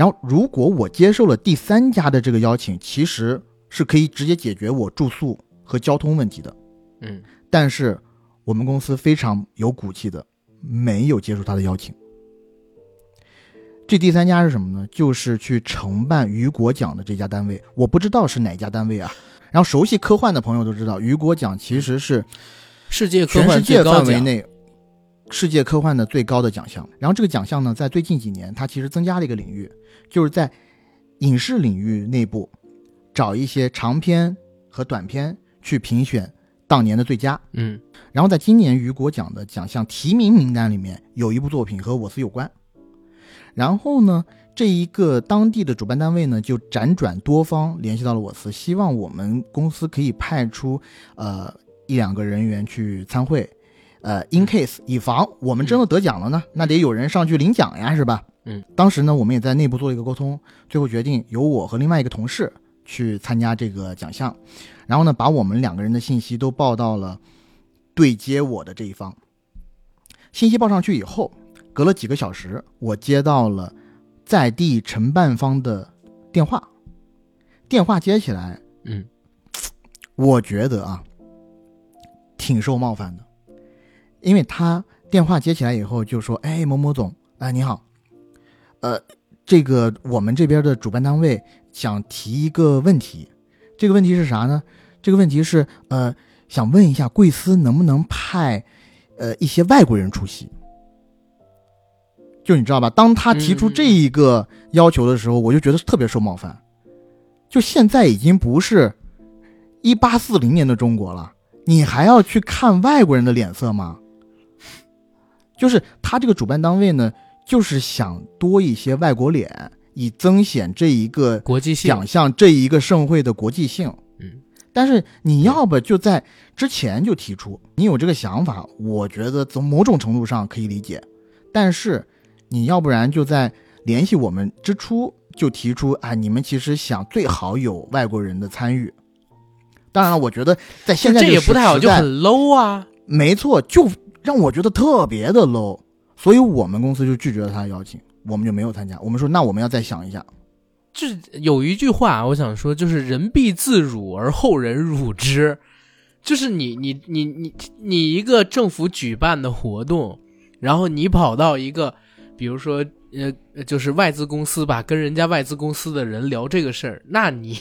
[SPEAKER 2] 然后，如果我接受了第三家的这个邀请，其实是可以直接解决我住宿和交通问题的。
[SPEAKER 1] 嗯
[SPEAKER 2] 但是我们公司非常有骨气的，没有接受他的邀请。这第三家是什么呢？就是去承办雨果奖的这家单位，我不知道是哪家单位啊。然后熟悉科幻的朋友都知道，雨果奖其实是
[SPEAKER 1] 世界科幻最
[SPEAKER 2] 界范围内世界科幻的最高的奖项。然后这个奖项呢，在最近几年，它其实增加了一个领域，就是在影视领域内部找一些长片和短片去评选当年的最佳。
[SPEAKER 1] 嗯
[SPEAKER 2] 然后在今年雨果奖的奖项提名名单里面，有一部作品和我司有关。然后呢，这一个当地的主办单位呢，就辗转多方联系到了我司，希望我们公司可以派出呃一两个人员去参会，呃，in case 以防我们真的得奖了呢，那得有人上去领奖呀，是吧？
[SPEAKER 1] 嗯，
[SPEAKER 2] 当时呢，我们也在内部做了一个沟通，最后决定由我和另外一个同事去参加这个奖项，然后呢，把我们两个人的信息都报到了对接我的这一方。信息报上去以后，隔了几个小时，我接到了在地承办方的电话。电话接起来，
[SPEAKER 1] 嗯
[SPEAKER 2] 我觉得啊，挺受冒犯的，因为他电话接起来以后就说：“哎，某某总，哎，你好，呃，这个我们这边的主办单位想提一个问题，这个问题是啥呢？这个问题是呃，想问一下贵司能不能派呃一些外国人出席？就你知道吧？当他提出这一个要求的时候，我就觉得特别受冒犯。就现在已经不是一八四零年的中国了，你还要去看外国人的脸色吗？就是他这个主办单位呢，就是想多一些外国脸，以增显这一个
[SPEAKER 1] 国际性
[SPEAKER 2] 奖项这一个盛会的国际性。
[SPEAKER 1] 嗯，
[SPEAKER 2] 但是你要不就在之前就提出，你有这个想法，我觉得从某种程度上可以理解。但是你要不然就在联系我们之初就提出，啊，你们其实想最好有外国人的参与。当然了，我觉得在现在
[SPEAKER 1] 这
[SPEAKER 2] 个
[SPEAKER 1] 也不太好，就很 low 啊。
[SPEAKER 2] 没错，就让我觉得特别的 low，所以我们公司就拒绝了他的邀请，我们就没有参加。我们说，那我们要再想一下。
[SPEAKER 1] 就有一句话，我想说，就是人必自辱而后人辱之。就是你你你你你一个政府举办的活动，然后你跑到一个，比如说呃，就是外资公司吧，跟人家外资公司的人聊这个事儿，那你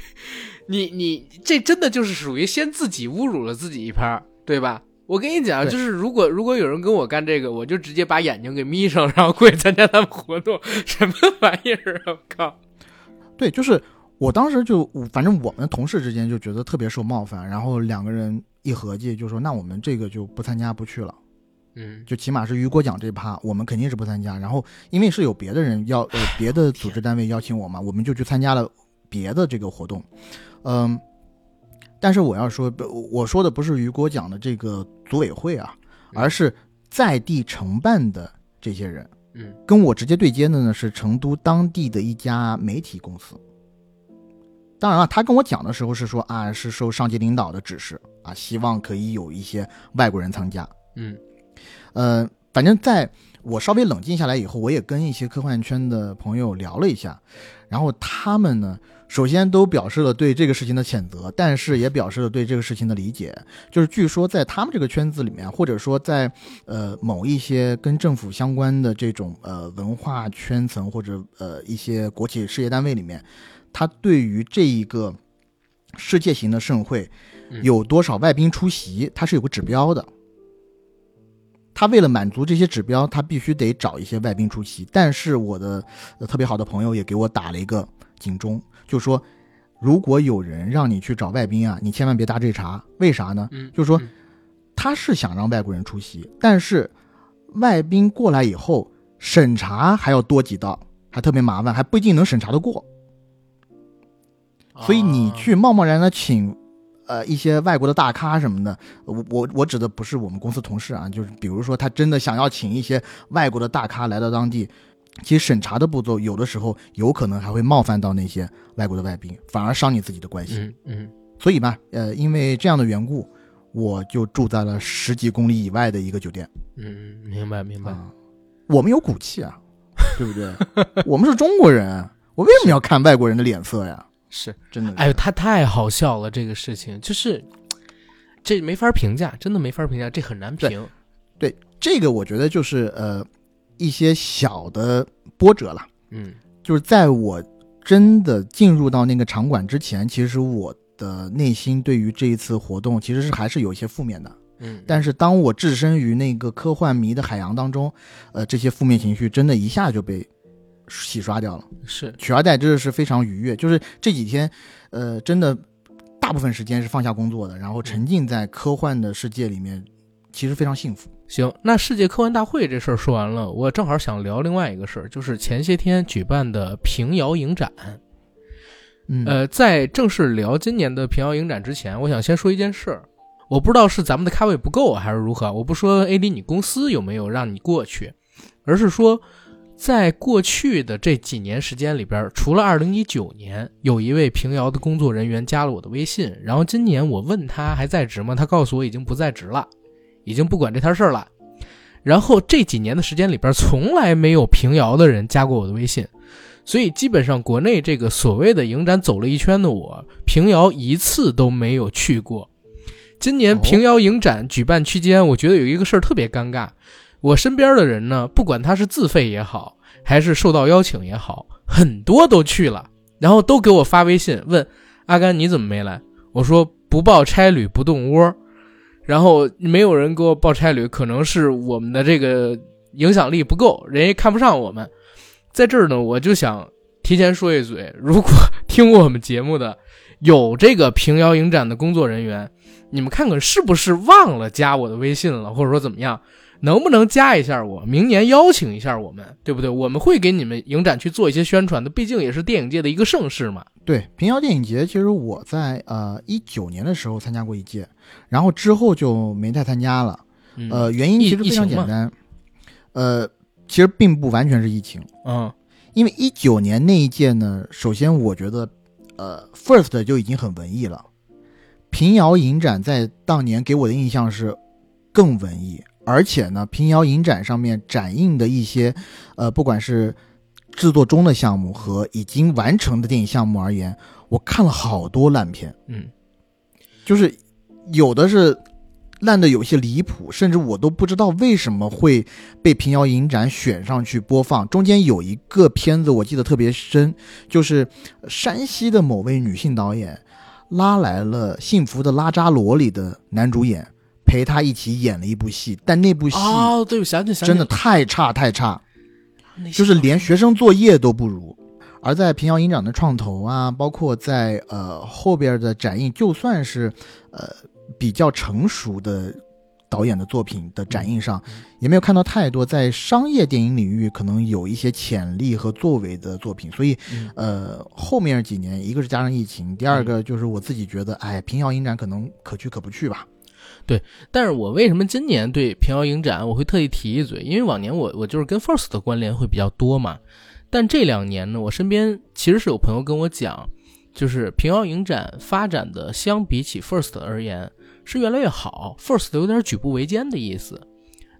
[SPEAKER 1] 你你这真的就是属于先自己侮辱了自己一拍，对吧？我跟你讲，就是如果如果有人跟我干这个，我就直接把眼睛给眯上，然后过去参加他们活动，什么玩意儿啊！我靠！
[SPEAKER 2] 对，就是我当时就，反正我们同事之间就觉得特别受冒犯，然后两个人一合计，就说那我们这个就不参加不去了，
[SPEAKER 1] 嗯
[SPEAKER 2] 就起码是雨果奖这趴，我们肯定是不参加。然后因为是有别的人要，呃，别的组织单位邀请我嘛，我们就去参加了别的这个活动，嗯。但是我要说，我说的不是雨果奖的这个组委会啊，而是在地承办的这些人。
[SPEAKER 1] 嗯
[SPEAKER 2] 跟我直接对接的呢是成都当地的一家媒体公司。当然了，他跟我讲的时候是说啊，是受上级领导的指示啊，希望可以有一些外国人参加。
[SPEAKER 1] 嗯
[SPEAKER 2] 呃，反正在我稍微冷静下来以后，我也跟一些科幻圈的朋友聊了一下，然后他们呢，首先都表示了对这个事情的谴责，但是也表示了对这个事情的理解。就是据说在他们这个圈子里面，或者说在呃某一些跟政府相关的这种呃文化圈层或者呃一些国企事业单位里面，他对于这一个世界型的盛会
[SPEAKER 1] 嗯
[SPEAKER 2] 有多少外宾出席，他是有个指标的。他为了满足这些指标，他必须得找一些外宾出席。但是我的、呃、特别好的朋友也给我打了一个警钟，就说如果有人让你去找外宾啊，你千万别搭这茬。为啥呢？
[SPEAKER 1] 嗯，
[SPEAKER 2] 就是说
[SPEAKER 1] 嗯
[SPEAKER 2] 他是想让外国人出席，但是外宾过来以后审查还要多几道，还特别麻烦，还不一定能审查得过。所以你
[SPEAKER 1] 啊
[SPEAKER 2] 去贸贸然的请，呃，一些外国的大咖什么的，我我我指的不是我们公司同事啊，就是比如说他真的想要请一些外国的大咖来到当地，其实审查的步骤有的时候有可能还会冒犯到那些外国的外宾，反而伤你自己的关系。
[SPEAKER 1] 嗯嗯
[SPEAKER 2] 所以吧，呃，因为这样的缘故，我就住在了十几公里以外的一个酒店。
[SPEAKER 1] 嗯，明白明白。
[SPEAKER 2] 啊，我们有骨气啊，对不对？我们是中国人，我为什么要看外国人的脸色呀？
[SPEAKER 1] 是，
[SPEAKER 2] 真的，
[SPEAKER 1] 哎呦，他太好笑了，这个事情就是这没法评价，真的没法评价，这很难评。
[SPEAKER 2] 对这个，我觉得就是呃一些小的波折了。
[SPEAKER 1] 嗯
[SPEAKER 2] 就是在我真的进入到那个场馆之前，其实我的内心对于这一次活动其实是还是有一些负面的。
[SPEAKER 1] 嗯，
[SPEAKER 2] 但是当我置身于那个科幻迷的海洋当中，呃，这些负面情绪真的一下就被洗刷掉了，
[SPEAKER 1] 是
[SPEAKER 2] 取而代之的是非常愉悦。就是这几天，呃，真的大部分时间是放下工作的，然后沉浸在科幻的世界里面，其实非常幸福。
[SPEAKER 1] 行。那世界科幻大会这事儿说完了，我正好想聊另外一个事儿，就是前些天举办的平遥影展。
[SPEAKER 2] 嗯，
[SPEAKER 1] 呃，在正式聊今年的平遥影展之前，我想先说一件事儿。我不知道是咱们的咖位不够还是如何，我不说 AD 你公司有没有让你过去，而是说，在过去的这几年时间里边，除了2019年有一位平遥的工作人员加了我的微信，然后今年我问他还在职吗？他告诉我已经不在职了，已经不管这摊事儿了。然后这几年的时间里边，从来没有平遥的人加过我的微信。所以基本上国内这个所谓的影展走了一圈的我，平遥一次都没有去过。今年
[SPEAKER 2] 哦
[SPEAKER 1] 平遥影展举办期间，我觉得有一个事儿特别尴尬。我身边的人呢，不管他是自费也好，还是受到邀请也好，很多都去了，然后都给我发微信问阿甘你怎么没来？我说不报差旅不动窝。然后没有人给我报差旅，可能是我们的这个影响力不够，人家看不上我们。在这儿呢，我就想提前说一嘴，如果听我们节目的有这个平遥影展的工作人员，你们看看是不是忘了加我的微信了，或者说怎么样，能不能加一下我？明年邀请一下我们，对不对？我们会给你们影展去做一些宣传的，毕竟也是电影界的一个盛事嘛。
[SPEAKER 2] 对平遥电影节，其实我在呃一九年的时候参加过一届，然后之后就没再参加了。
[SPEAKER 1] 嗯、
[SPEAKER 2] 呃，原因其实非常简单，呃，其实并不完全是疫情，
[SPEAKER 1] 嗯
[SPEAKER 2] 因为一九年那一届呢，首先我觉得，呃，First 就已经很文艺了，平遥影展在当年给我的印象是更文艺，而且呢，平遥影展上面展映的一些，呃，不管是制作中的项目和已经完成的电影项目而言，我看了好多烂片，
[SPEAKER 1] 嗯。
[SPEAKER 2] 就是有的是烂的有些离谱，甚至我都不知道为什么会被平遥影展选上去播放。中间有一个片子我记得特别深，就是山西的某位女性导演拉来了《幸福的拉扎罗》里的男主演，陪他一起演了一部戏，但那部戏
[SPEAKER 1] 哦，对，我想起想起
[SPEAKER 2] 真的太差太差。就是连学生作业都不如。而在平遥影展的创投啊，包括在呃后边的展映，就算是呃比较成熟的导演的作品的展映上，也没有看到太多在商业电影领域可能有一些潜力和作为的作品。所以
[SPEAKER 1] 嗯
[SPEAKER 2] 呃后面几年，一个是加上疫情，第二个就是我自己觉得，哎，平遥影展可能可去可不去吧。
[SPEAKER 1] 对但是我为什么今年对平遥影展我会特意提一嘴？因为往年我我就是跟 First 的关联会比较多嘛，但这两年呢，我身边其实是有朋友跟我讲，就是平遥影展发展的相比起 First 而言是越来越好，First 有点举步维艰的意思。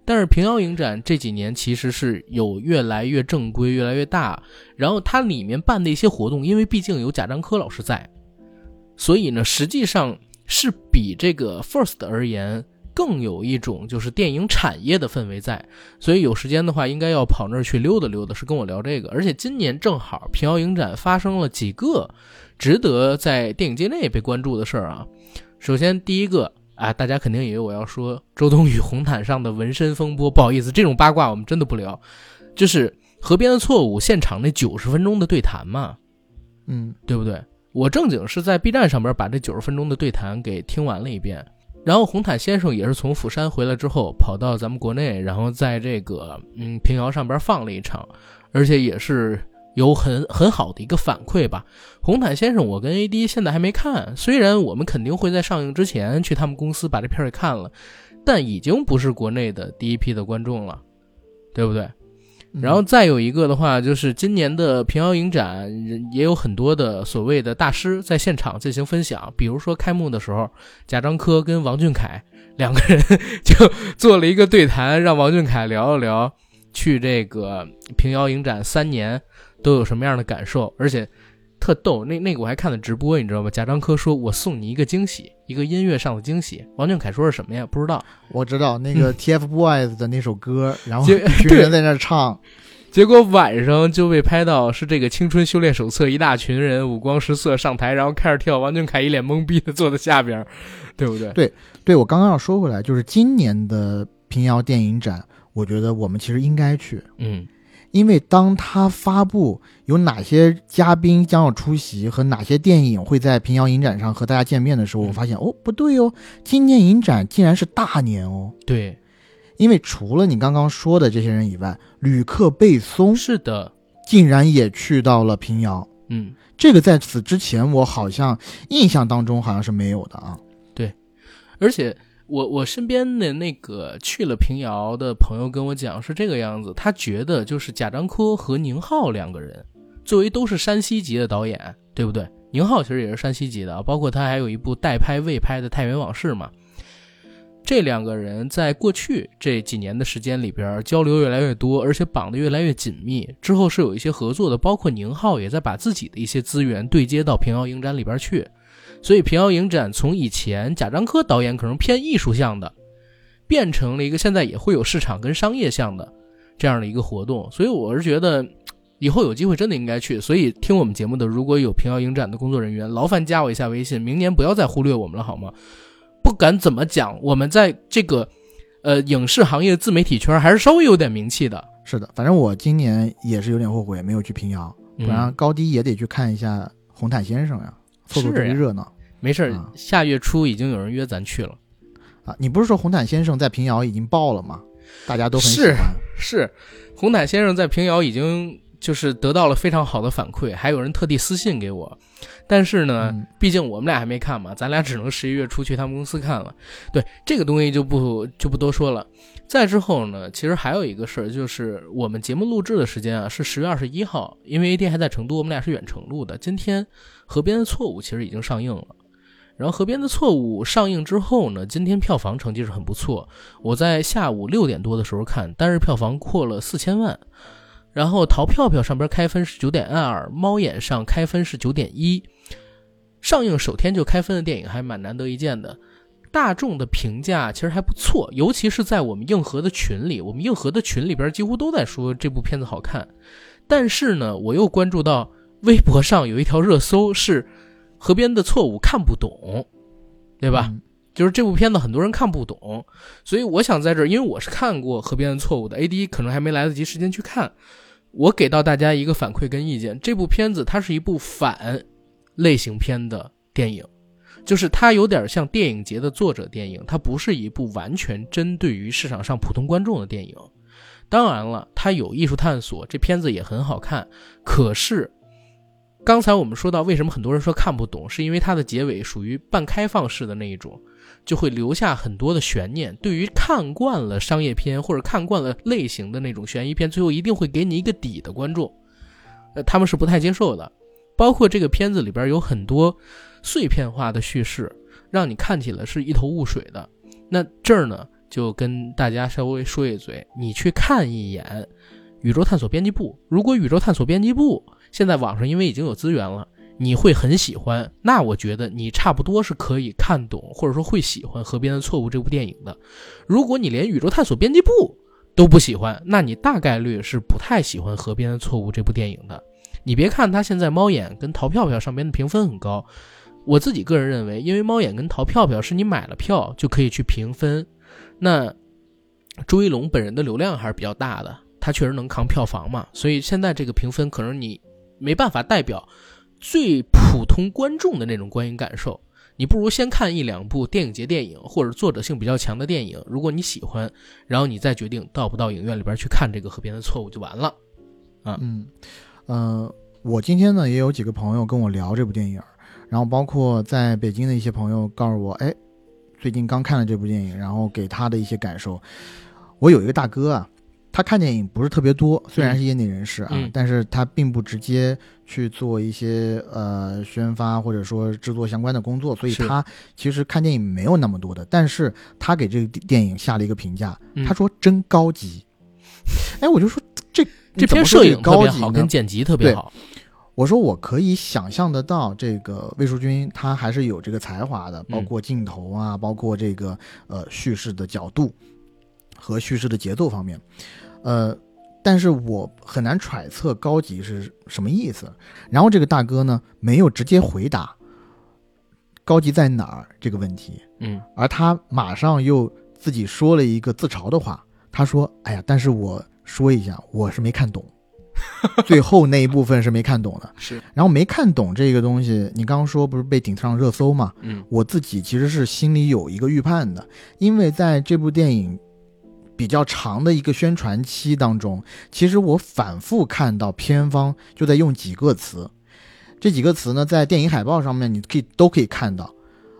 [SPEAKER 1] 但是平遥影展这几年其实是有越来越正规、越来越大，然后它里面办的一些活动，因为毕竟有贾樟柯老师在，所以呢，实际上是比这个 First 而言更有一种就是电影产业的氛围在。所以有时间的话，应该要跑那儿去溜达溜达，是跟我聊这个。而且今年正好平遥影展发生了几个值得在电影界内被关注的事儿啊。首先第一个啊，大家肯定以为我要说周冬雨红毯上的纹身风波，不好意思，这种八卦我们真的不聊。就是《河边的错误》现场那九十分钟的对谈嘛，
[SPEAKER 2] 嗯，
[SPEAKER 1] 对不对？我正经是在 B 站上边把这九十分钟的对谈给听完了一遍，然后红毯先生也是从釜山回来之后跑到咱们国内，然后在这个嗯平遥上边放了一场，而且也是有很很好的一个反馈吧。红毯先生，我跟 AD 现在还没看，虽然我们肯定会在上映之前去他们公司把这片儿给看了，但已经不是国内的第一批的观众了，对不对？然后再有一个的话，就是今年的平遥影展也有很多的所谓的大师在现场进行分享，比如说开幕的时候，贾樟柯跟王俊凯两个人 就做了一个对谈，让王俊凯聊一聊去这个平遥影展三年都有什么样的感受，而且。特逗，那那个我还看了直播，你知道吗？贾樟柯说：“我送你一个惊喜，一个音乐上的惊喜。”王俊凯说是什么呀？不知道。
[SPEAKER 2] 我知道那个 TFBOYS 的那首歌，然后一 群人在那唱，
[SPEAKER 1] 结果晚上就被拍到是这个《青春修炼手册》，一大群人五光十色上台，然后开始跳，王俊凯一脸懵逼的坐在下边，对不对？
[SPEAKER 2] 对对，我刚刚要说回来，就是今年的平遥电影展，我觉得我们其实应该去，
[SPEAKER 1] 嗯。
[SPEAKER 2] 因为当他发布有哪些嘉宾将要出席和哪些电影会在平遥影展上和大家见面的时候，我发现哦不对哦，今年影展竟然是大年哦。
[SPEAKER 1] 对，
[SPEAKER 2] 因为除了你刚刚说的这些人以外，吕克贝松
[SPEAKER 1] 是的，
[SPEAKER 2] 竟然也去到了平遥。
[SPEAKER 1] 嗯，
[SPEAKER 2] 这个在此之前我好像印象当中好像是没有的啊。
[SPEAKER 1] 对，而且。我我身边的那个去了平遥的朋友跟我讲是这个样子，他觉得就是贾樟柯和宁浩两个人，作为都是山西籍的导演，对不对？宁浩其实也是山西籍的，包括他还有一部代拍未拍的《太原往事》嘛。这两个人在过去这几年的时间里边交流越来越多，而且绑得越来越紧密，之后是有一些合作的，包括宁浩也在把自己的一些资源对接到平遥影展里边去。所以平遥影展从以前贾樟柯导演可能偏艺术向的，变成了一个现在也会有市场跟商业向的这样的一个活动。所以我是觉得以后有机会真的应该去。所以听我们节目的如果有平遥影展的工作人员，劳烦加我一下微信，明年不要再忽略我们了好吗？不敢怎么讲，我们在这个呃影视行业自媒体圈还是稍微有点名气的。
[SPEAKER 2] 是的，反正我今年也是有点后悔没有去平遥，不然高低也得去看一下红毯先生呀。凑凑热闹，
[SPEAKER 1] 没事儿。下月初已经有人约咱去了，
[SPEAKER 2] 啊，你不是说红毯先生在平遥已经爆了吗？大家都很喜
[SPEAKER 1] 欢。是是，红毯先生在平遥已经就是得到了非常好的反馈，还有人特地私信给我。但是呢，毕竟我们俩还没看嘛，咱俩只能十一月初去他们公司看了。对这个东西就不就不多说了。再之后呢，其实还有一个事儿，就是我们节目录制的时间啊是十月二十一号，因为 AD 还在成都，我们俩是远程录的。今天。河边的错误其实已经上映了，然后河边的错误上映之后呢，今天票房成绩是很不错。我在下午六点多的时候看，单日票房破了四千万。然后淘票票上边开分是九点二，猫眼上开分是九点一。上映首天就开分的电影还蛮难得一见的。大众的评价其实还不错，尤其是在我们硬核的群里，我们硬核的群里边几乎都在说这部片子好看。但是呢，我又关注到。微博上有一条热搜是“河边的错误看不懂”，对吧？就是这部片子很多人看不懂，所以我想在这儿，因为我是看过《河边的错误》的，AD 可能还没来得及时间去看，我给到大家一个反馈跟意见：这部片子它是一部反类型片的电影，就是它有点像电影节的作者电影，它不是一部完全针对于市场上普通观众的电影。当然了，它有艺术探索，这片子也很好看，可是。刚才我们说到，为什么很多人说看不懂，是因为它的结尾属于半开放式的那一种，就会留下很多的悬念。对于看惯了商业片或者看惯了类型的那种悬疑片，最后一定会给你一个底的观众，呃，他们是不太接受的。包括这个片子里边有很多碎片化的叙事，让你看起来是一头雾水的。那这儿呢，就跟大家稍微说一嘴，你去看一眼《宇宙探索编辑部》，如果《宇宙探索编辑部》。现在网上因为已经有资源了，你会很喜欢。那我觉得你差不多是可以看懂，或者说会喜欢《河边的错误》这部电影的。如果你连《宇宙探索编辑部》都不喜欢，那你大概率是不太喜欢《河边的错误》这部电影的。你别看它现在猫眼跟淘票票上边的评分很高，我自己个人认为，因为猫眼跟淘票票是你买了票就可以去评分，那朱一龙本人的流量还是比较大的，他确实能扛票房嘛，所以现在这个评分可能你。没办法代表最普通观众的那种观影感受，你不如先看一两部电影节电影或者作者性比较强的电影，如果你喜欢，然后你再决定到不到影院里边去看这个《河边的错误》就完了。啊，
[SPEAKER 2] 嗯，呃，我今天呢也有几个朋友跟我聊这部电影，然后包括在北京的一些朋友告诉我，哎，最近刚看了这部电影，然后给他的一些感受。我有一个大哥啊，他看电影不是特别多，虽然是业内人士啊，
[SPEAKER 1] 嗯
[SPEAKER 2] 但是他并不直接去做一些呃宣发或者说制作相关的工作，所以他其实看电影没有那么多的。但是他给这个电影下了一个评价，
[SPEAKER 1] 嗯
[SPEAKER 2] 他说真高级。哎，我就说这
[SPEAKER 1] 这
[SPEAKER 2] 你怎么
[SPEAKER 1] 片摄影
[SPEAKER 2] 高
[SPEAKER 1] 别好，
[SPEAKER 2] 级
[SPEAKER 1] 跟？剪辑特别好。
[SPEAKER 2] 我说我可以想象得到，这个魏淑君她还是有这个才华的，包括镜头啊，包括这个呃叙事的角度和叙事的节奏方面，呃，但是我很难揣测高级是什么意思。然后这个大哥呢，没有直接回答高级在哪儿这个问题，
[SPEAKER 1] 嗯
[SPEAKER 2] 而他马上又自己说了一个自嘲的话，他说：“哎呀，但是我说一下，我是没看懂，最后那一部分是没看懂的。
[SPEAKER 1] 是
[SPEAKER 2] 然后没看懂这个东西，你刚刚说不是被顶上热搜嘛？
[SPEAKER 1] 嗯
[SPEAKER 2] 我自己其实是心里有一个预判的，因为在这部电影比较长的一个宣传期当中，其实我反复看到片方就在用几个词，这几个词呢，在电影海报上面你可以都可以看到，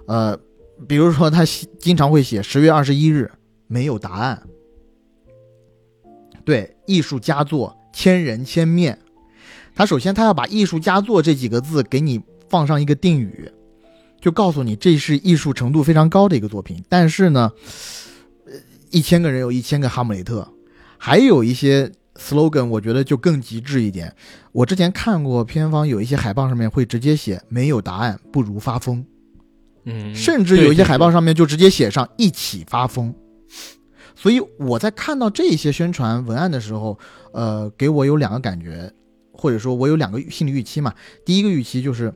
[SPEAKER 2] 呃，比如说他经常会写十月二十一日没有答案，对，艺术佳作千人千面，他首先他要把艺术佳作这几个字给你放上一个定语，就告诉你这是艺术程度非常高的一个作品。但是呢，一千个人有一千个哈姆雷特，还有一些 slogan，我觉得就更极致一点。我之前看过片方有一些海报上面会直接写“没有答案不如发疯”，
[SPEAKER 1] 嗯，
[SPEAKER 2] 甚至有一些海报
[SPEAKER 1] 上
[SPEAKER 2] 上面就直接写上“一起发疯”。所以我在看到这些宣传文案的时候，呃，给我有两个感觉，或者说我有两个心理预期嘛。第一个预期就是，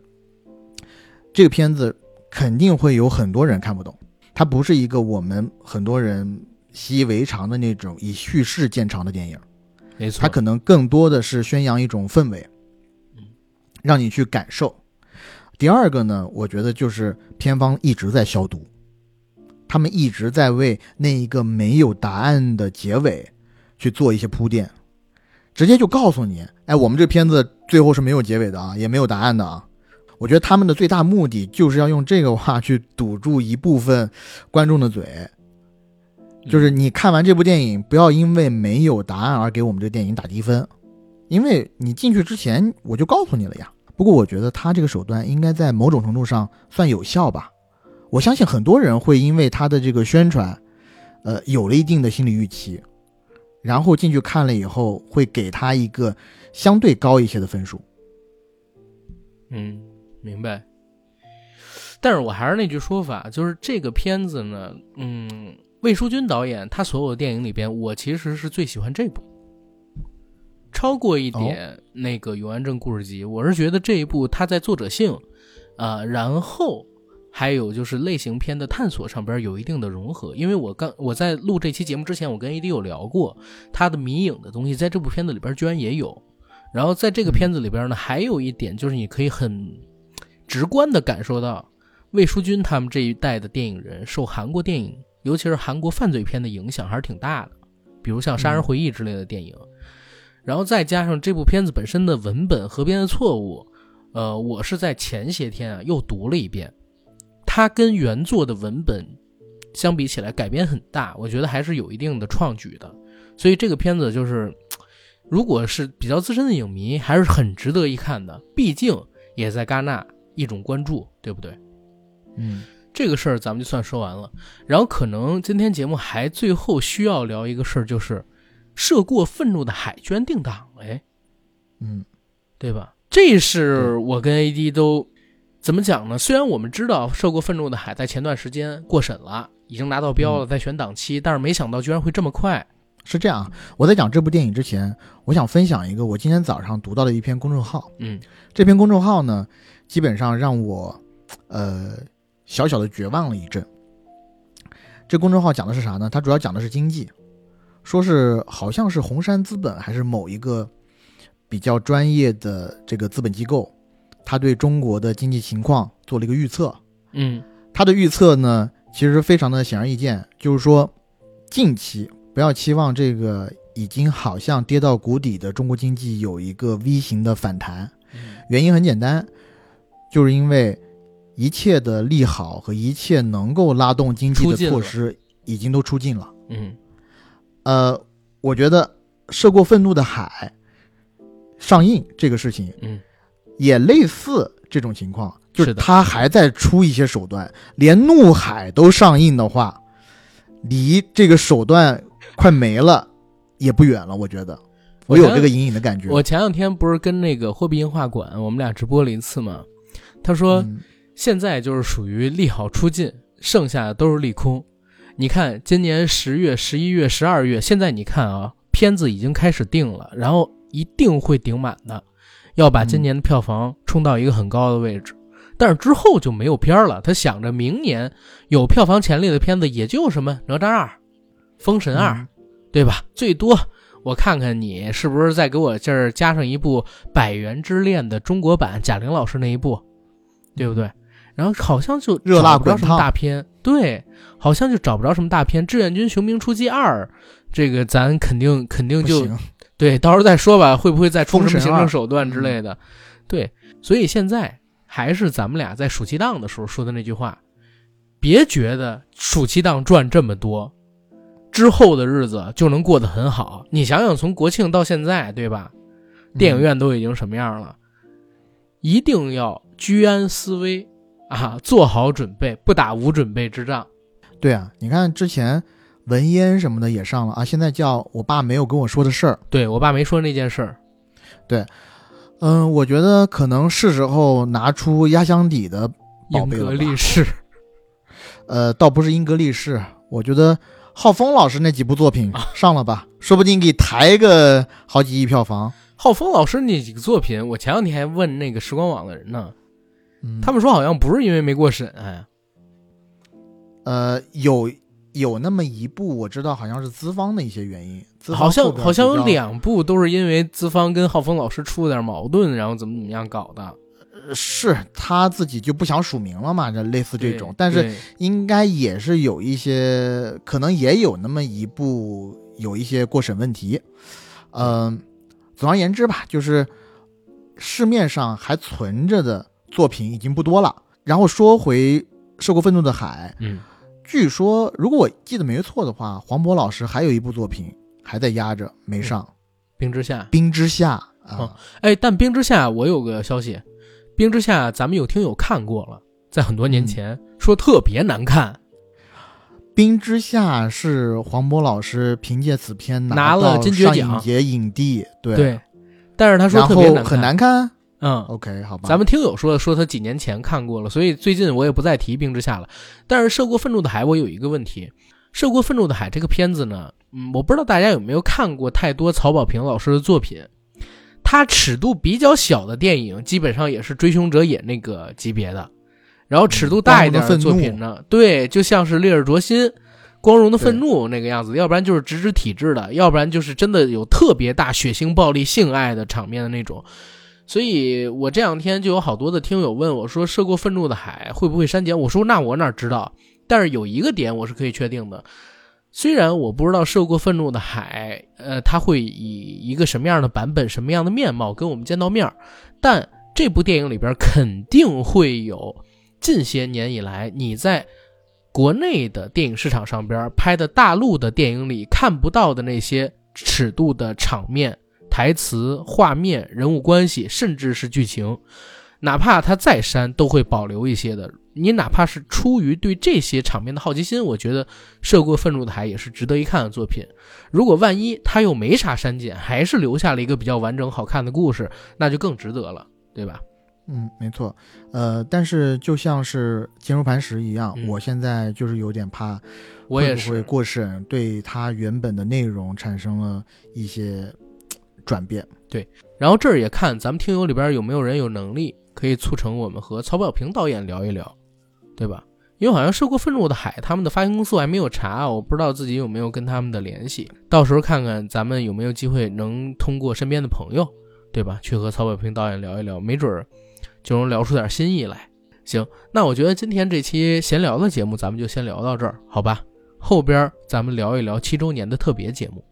[SPEAKER 2] 这个片子肯定会有很多人看不懂，它不是一个我们很多人习以为常的那种以叙事见长的电影，
[SPEAKER 1] 没错，
[SPEAKER 2] 它可能更多的是宣扬一种氛围
[SPEAKER 1] 嗯，
[SPEAKER 2] 让你去感受。第二个呢，我觉得就是片方一直在消毒，他们一直在为那一个没有答案的结尾去做一些铺垫，直接就告诉你，哎，我们这片子最后是没有结尾的啊，也没有答案的啊。我觉得他们的最大目的就是要用这个话去堵住一部分观众的嘴，就是你看完这部电影，不要因为没有答案而给我们这个电影打低分，因为你进去之前我就告诉你了呀。不过我觉得他这个手段应该在某种程度上算有效吧。我相信很多人会因为他的这个宣传，呃，有了一定的心理预期，然后进去看了以后，会给他一个相对高一些的分数。
[SPEAKER 1] 嗯，明白。但是我还是那句说法，就是这个片子呢，嗯，魏书君导演他所有的电影里边，我其实是最喜欢这部，超过一点那个《永安镇故事集》我是觉得这一部它在作者性，啊、然后还有就是类型片的探索上边有一定的融合。因为我刚我在录这期节目之前，我跟 AD 有聊过，他的迷影的东西在这部片子里边居然也有。然后在这个片子里边呢，还有一点就是你可以很直观的感受到魏书君他们这一代的电影人受韩国电影，尤其是韩国犯罪片的影响还是挺大的，比如像《杀人回忆》之类的电影。然后再加上这部片子本身的文本和编的错误，呃，我是在前些天啊又读了一遍，它跟原作的文本相比起来改编很大，我觉得还是有一定的创举的。所以这个片子就是，如果是比较资深的影迷，还是很值得一看的。毕竟也在戛纳一种关注，对不对？
[SPEAKER 2] 嗯
[SPEAKER 1] 这个事儿咱们就算说完了。然后可能今天节目还最后需要聊一个事儿，就是涉过愤怒的海居然定档了，哎，
[SPEAKER 2] 嗯
[SPEAKER 1] 对吧？这是我跟 AD 都怎么讲呢？虽然我们知道《涉过愤怒的海》在前段时间过审了，已经拿到标了，在选档期，但是没想到居然会这么快。
[SPEAKER 2] 是这样啊。我在讲这部电影之前，我想分享一个我今天早上读到的一篇公众号。
[SPEAKER 1] 嗯
[SPEAKER 2] 这篇公众号呢，基本上让我，呃，小小的绝望了一阵。这公众号讲的是啥呢？它主要讲的是经济，说是好像是红杉资本还是某一个比较专业的这个资本机构，他对中国的经济情况做了一个预测。
[SPEAKER 1] 嗯
[SPEAKER 2] 他的预测呢，其实非常的显而易见，就是说，近期不要期望这个已经好像跌到谷底的中国经济有一个 V 型的反弹。原因很简单，就是因为一切的利好和一切能够拉动经济的措施已经都出尽了。
[SPEAKER 1] 嗯
[SPEAKER 2] 呃，我觉得涉过愤怒的海》上映这个事情，
[SPEAKER 1] 嗯，
[SPEAKER 2] 也类似这种情况，就是他还在出一些手段，连《怒海》都上映的话，离这个手段快没了也不远了。我觉得，我有这个隐隐的感觉。
[SPEAKER 1] 我前两天不是跟那个货币映画馆，我们俩直播了一次吗？他说、
[SPEAKER 2] 嗯
[SPEAKER 1] 现在就是属于利好出尽，剩下的都是利空。你看，今年十月、十一月、十二月，现在你看啊，片子已经开始定了，然后一定会顶满的，要把今年的票房冲到一个很高的位置。但是之后就没有片儿了。他想着明年有票房潜力的片子，也就什么《哪吒二》《封神二》
[SPEAKER 2] 嗯
[SPEAKER 1] 对吧？最多我看看你是不是再给我这儿加上一部《百元之恋》的中国版，贾玲老师那一部，对不对？然后好像就
[SPEAKER 2] 热辣
[SPEAKER 1] 找不着什么
[SPEAKER 2] 滚烫
[SPEAKER 1] 大片，对，好像就找不着什么大片。《志愿军雄兵出击二》，这个咱肯定肯定就，对，到时候再说吧，会不会再出什么行政手段之类的？对，所以现在还是咱们俩在暑期档的时候说的那句话，别觉得暑期档赚这么多，之后的日子就能过得很好。你想想，从国庆到现在，对吧？电影院都已经什么样了？一定要居安思危啊，做好准备，不打无准备之仗。
[SPEAKER 2] 对啊，你看之前文烟什么的也上了啊，现在叫我爸没有跟我说的事儿。
[SPEAKER 1] 对我爸没说那件事儿，对
[SPEAKER 2] 嗯，我觉得可能是时候拿出压箱底的宝
[SPEAKER 1] 英格
[SPEAKER 2] 贝了吧
[SPEAKER 1] 力士。
[SPEAKER 2] 呃，倒不是英格力士，我觉得浩峰老师那几部作品
[SPEAKER 1] 啊
[SPEAKER 2] 上了吧，说不定给抬个好几亿票房。
[SPEAKER 1] 浩峰老师那几个作品，我前两天还问那个时光网的人呢，
[SPEAKER 2] 嗯，
[SPEAKER 1] 他们说好像不是因为没过审，哎，
[SPEAKER 2] 呃有有那么一部我知道，好像是资方的一些原因，
[SPEAKER 1] 好像好像有两部都是因为资方跟浩峰老师出了点矛盾，然后怎么怎么样搞的，
[SPEAKER 2] 是他自己就不想署名了嘛，这类似这种，但是应该也是有一些，可能也有那么一部有一些过审问题。嗯、总而言之吧，就是市面上还存着的作品已经不多了。然后说回《受过愤怒的海
[SPEAKER 1] 嗯，》，
[SPEAKER 2] 据说如果我记得没错的话，黄渤老师还有一部作品还在压着没上，
[SPEAKER 1] 冰之下，
[SPEAKER 2] 冰之下》啊。
[SPEAKER 1] 哦哎，但冰之下我有个消息，冰之下咱们有听友看过了，在很多年前、说特别难看，
[SPEAKER 2] 冰之下是黄渤老师凭借此片
[SPEAKER 1] 拿了
[SPEAKER 2] 到
[SPEAKER 1] 金爵奖。
[SPEAKER 2] 上影节影帝，对，
[SPEAKER 1] 对，但是他说
[SPEAKER 2] 然
[SPEAKER 1] 特别难看，
[SPEAKER 2] 后很难看。
[SPEAKER 1] 嗯
[SPEAKER 2] ，OK，好吧，
[SPEAKER 1] 咱们听友说说他几年前看过了，所以最近我也不再提《冰之下》了。但是《涉过愤怒的海》，我有一个问题，《涉过愤怒的海》这个片子呢，嗯，我不知道大家有没有看过太多曹保平老师的作品。他尺度比较小的电影，基本上也是《追凶者也》那个级别的。然后尺度大一点的作品呢，对，就像是《烈日灼心》《光荣的愤怒》那个样子，要不然就是直指体制的，要不然就是真的有特别大血腥、暴力、性爱的场面的那种。所以我这两天就有好多的听友问我说：“涉过愤怒的海会不会删减？”我说：“那我哪知道？”但是有一个点我是可以确定的，虽然我不知道《涉过愤怒的海》呃，它会以一个什么样的版本、什么样的面貌跟我们见到面，但这部电影里边肯定会有近些年以来你在国内的电影市场上边拍的大陆的电影里看不到的那些尺度的场面。台词、画面、人物关系，甚至是剧情，哪怕他再删，都会保留一些的。你哪怕是出于对这些场面的好奇心，我觉得《涉过愤怒的海》也是值得一看的作品。如果万一他又没啥删减，还是留下了一个比较完整、好看的故事，那就更值得了，对吧？
[SPEAKER 2] 嗯，没错，呃，但是就像是坚如磐石一样，
[SPEAKER 1] 嗯
[SPEAKER 2] 我现在就是有点怕，
[SPEAKER 1] 我也
[SPEAKER 2] 会不会
[SPEAKER 1] 是，
[SPEAKER 2] 过审，对它原本的内容产生了一些嘖转变对。
[SPEAKER 1] 然后这儿也看咱们听友里边有没有人有能力可以促成我们和曹保平导演聊一聊，对吧？因为好像涉过愤怒的海，他们的发行公司我还没有查，我不知道自己有没有跟他们的联系。到时候看看咱们有没有机会能通过身边的朋友，对吧，去和曹保平导演聊一聊，没准儿就能聊出点新意来。行，那我觉得今天这期闲聊的节目咱们就先聊到这儿，好吧？后边咱们聊一聊七周年的特别节目。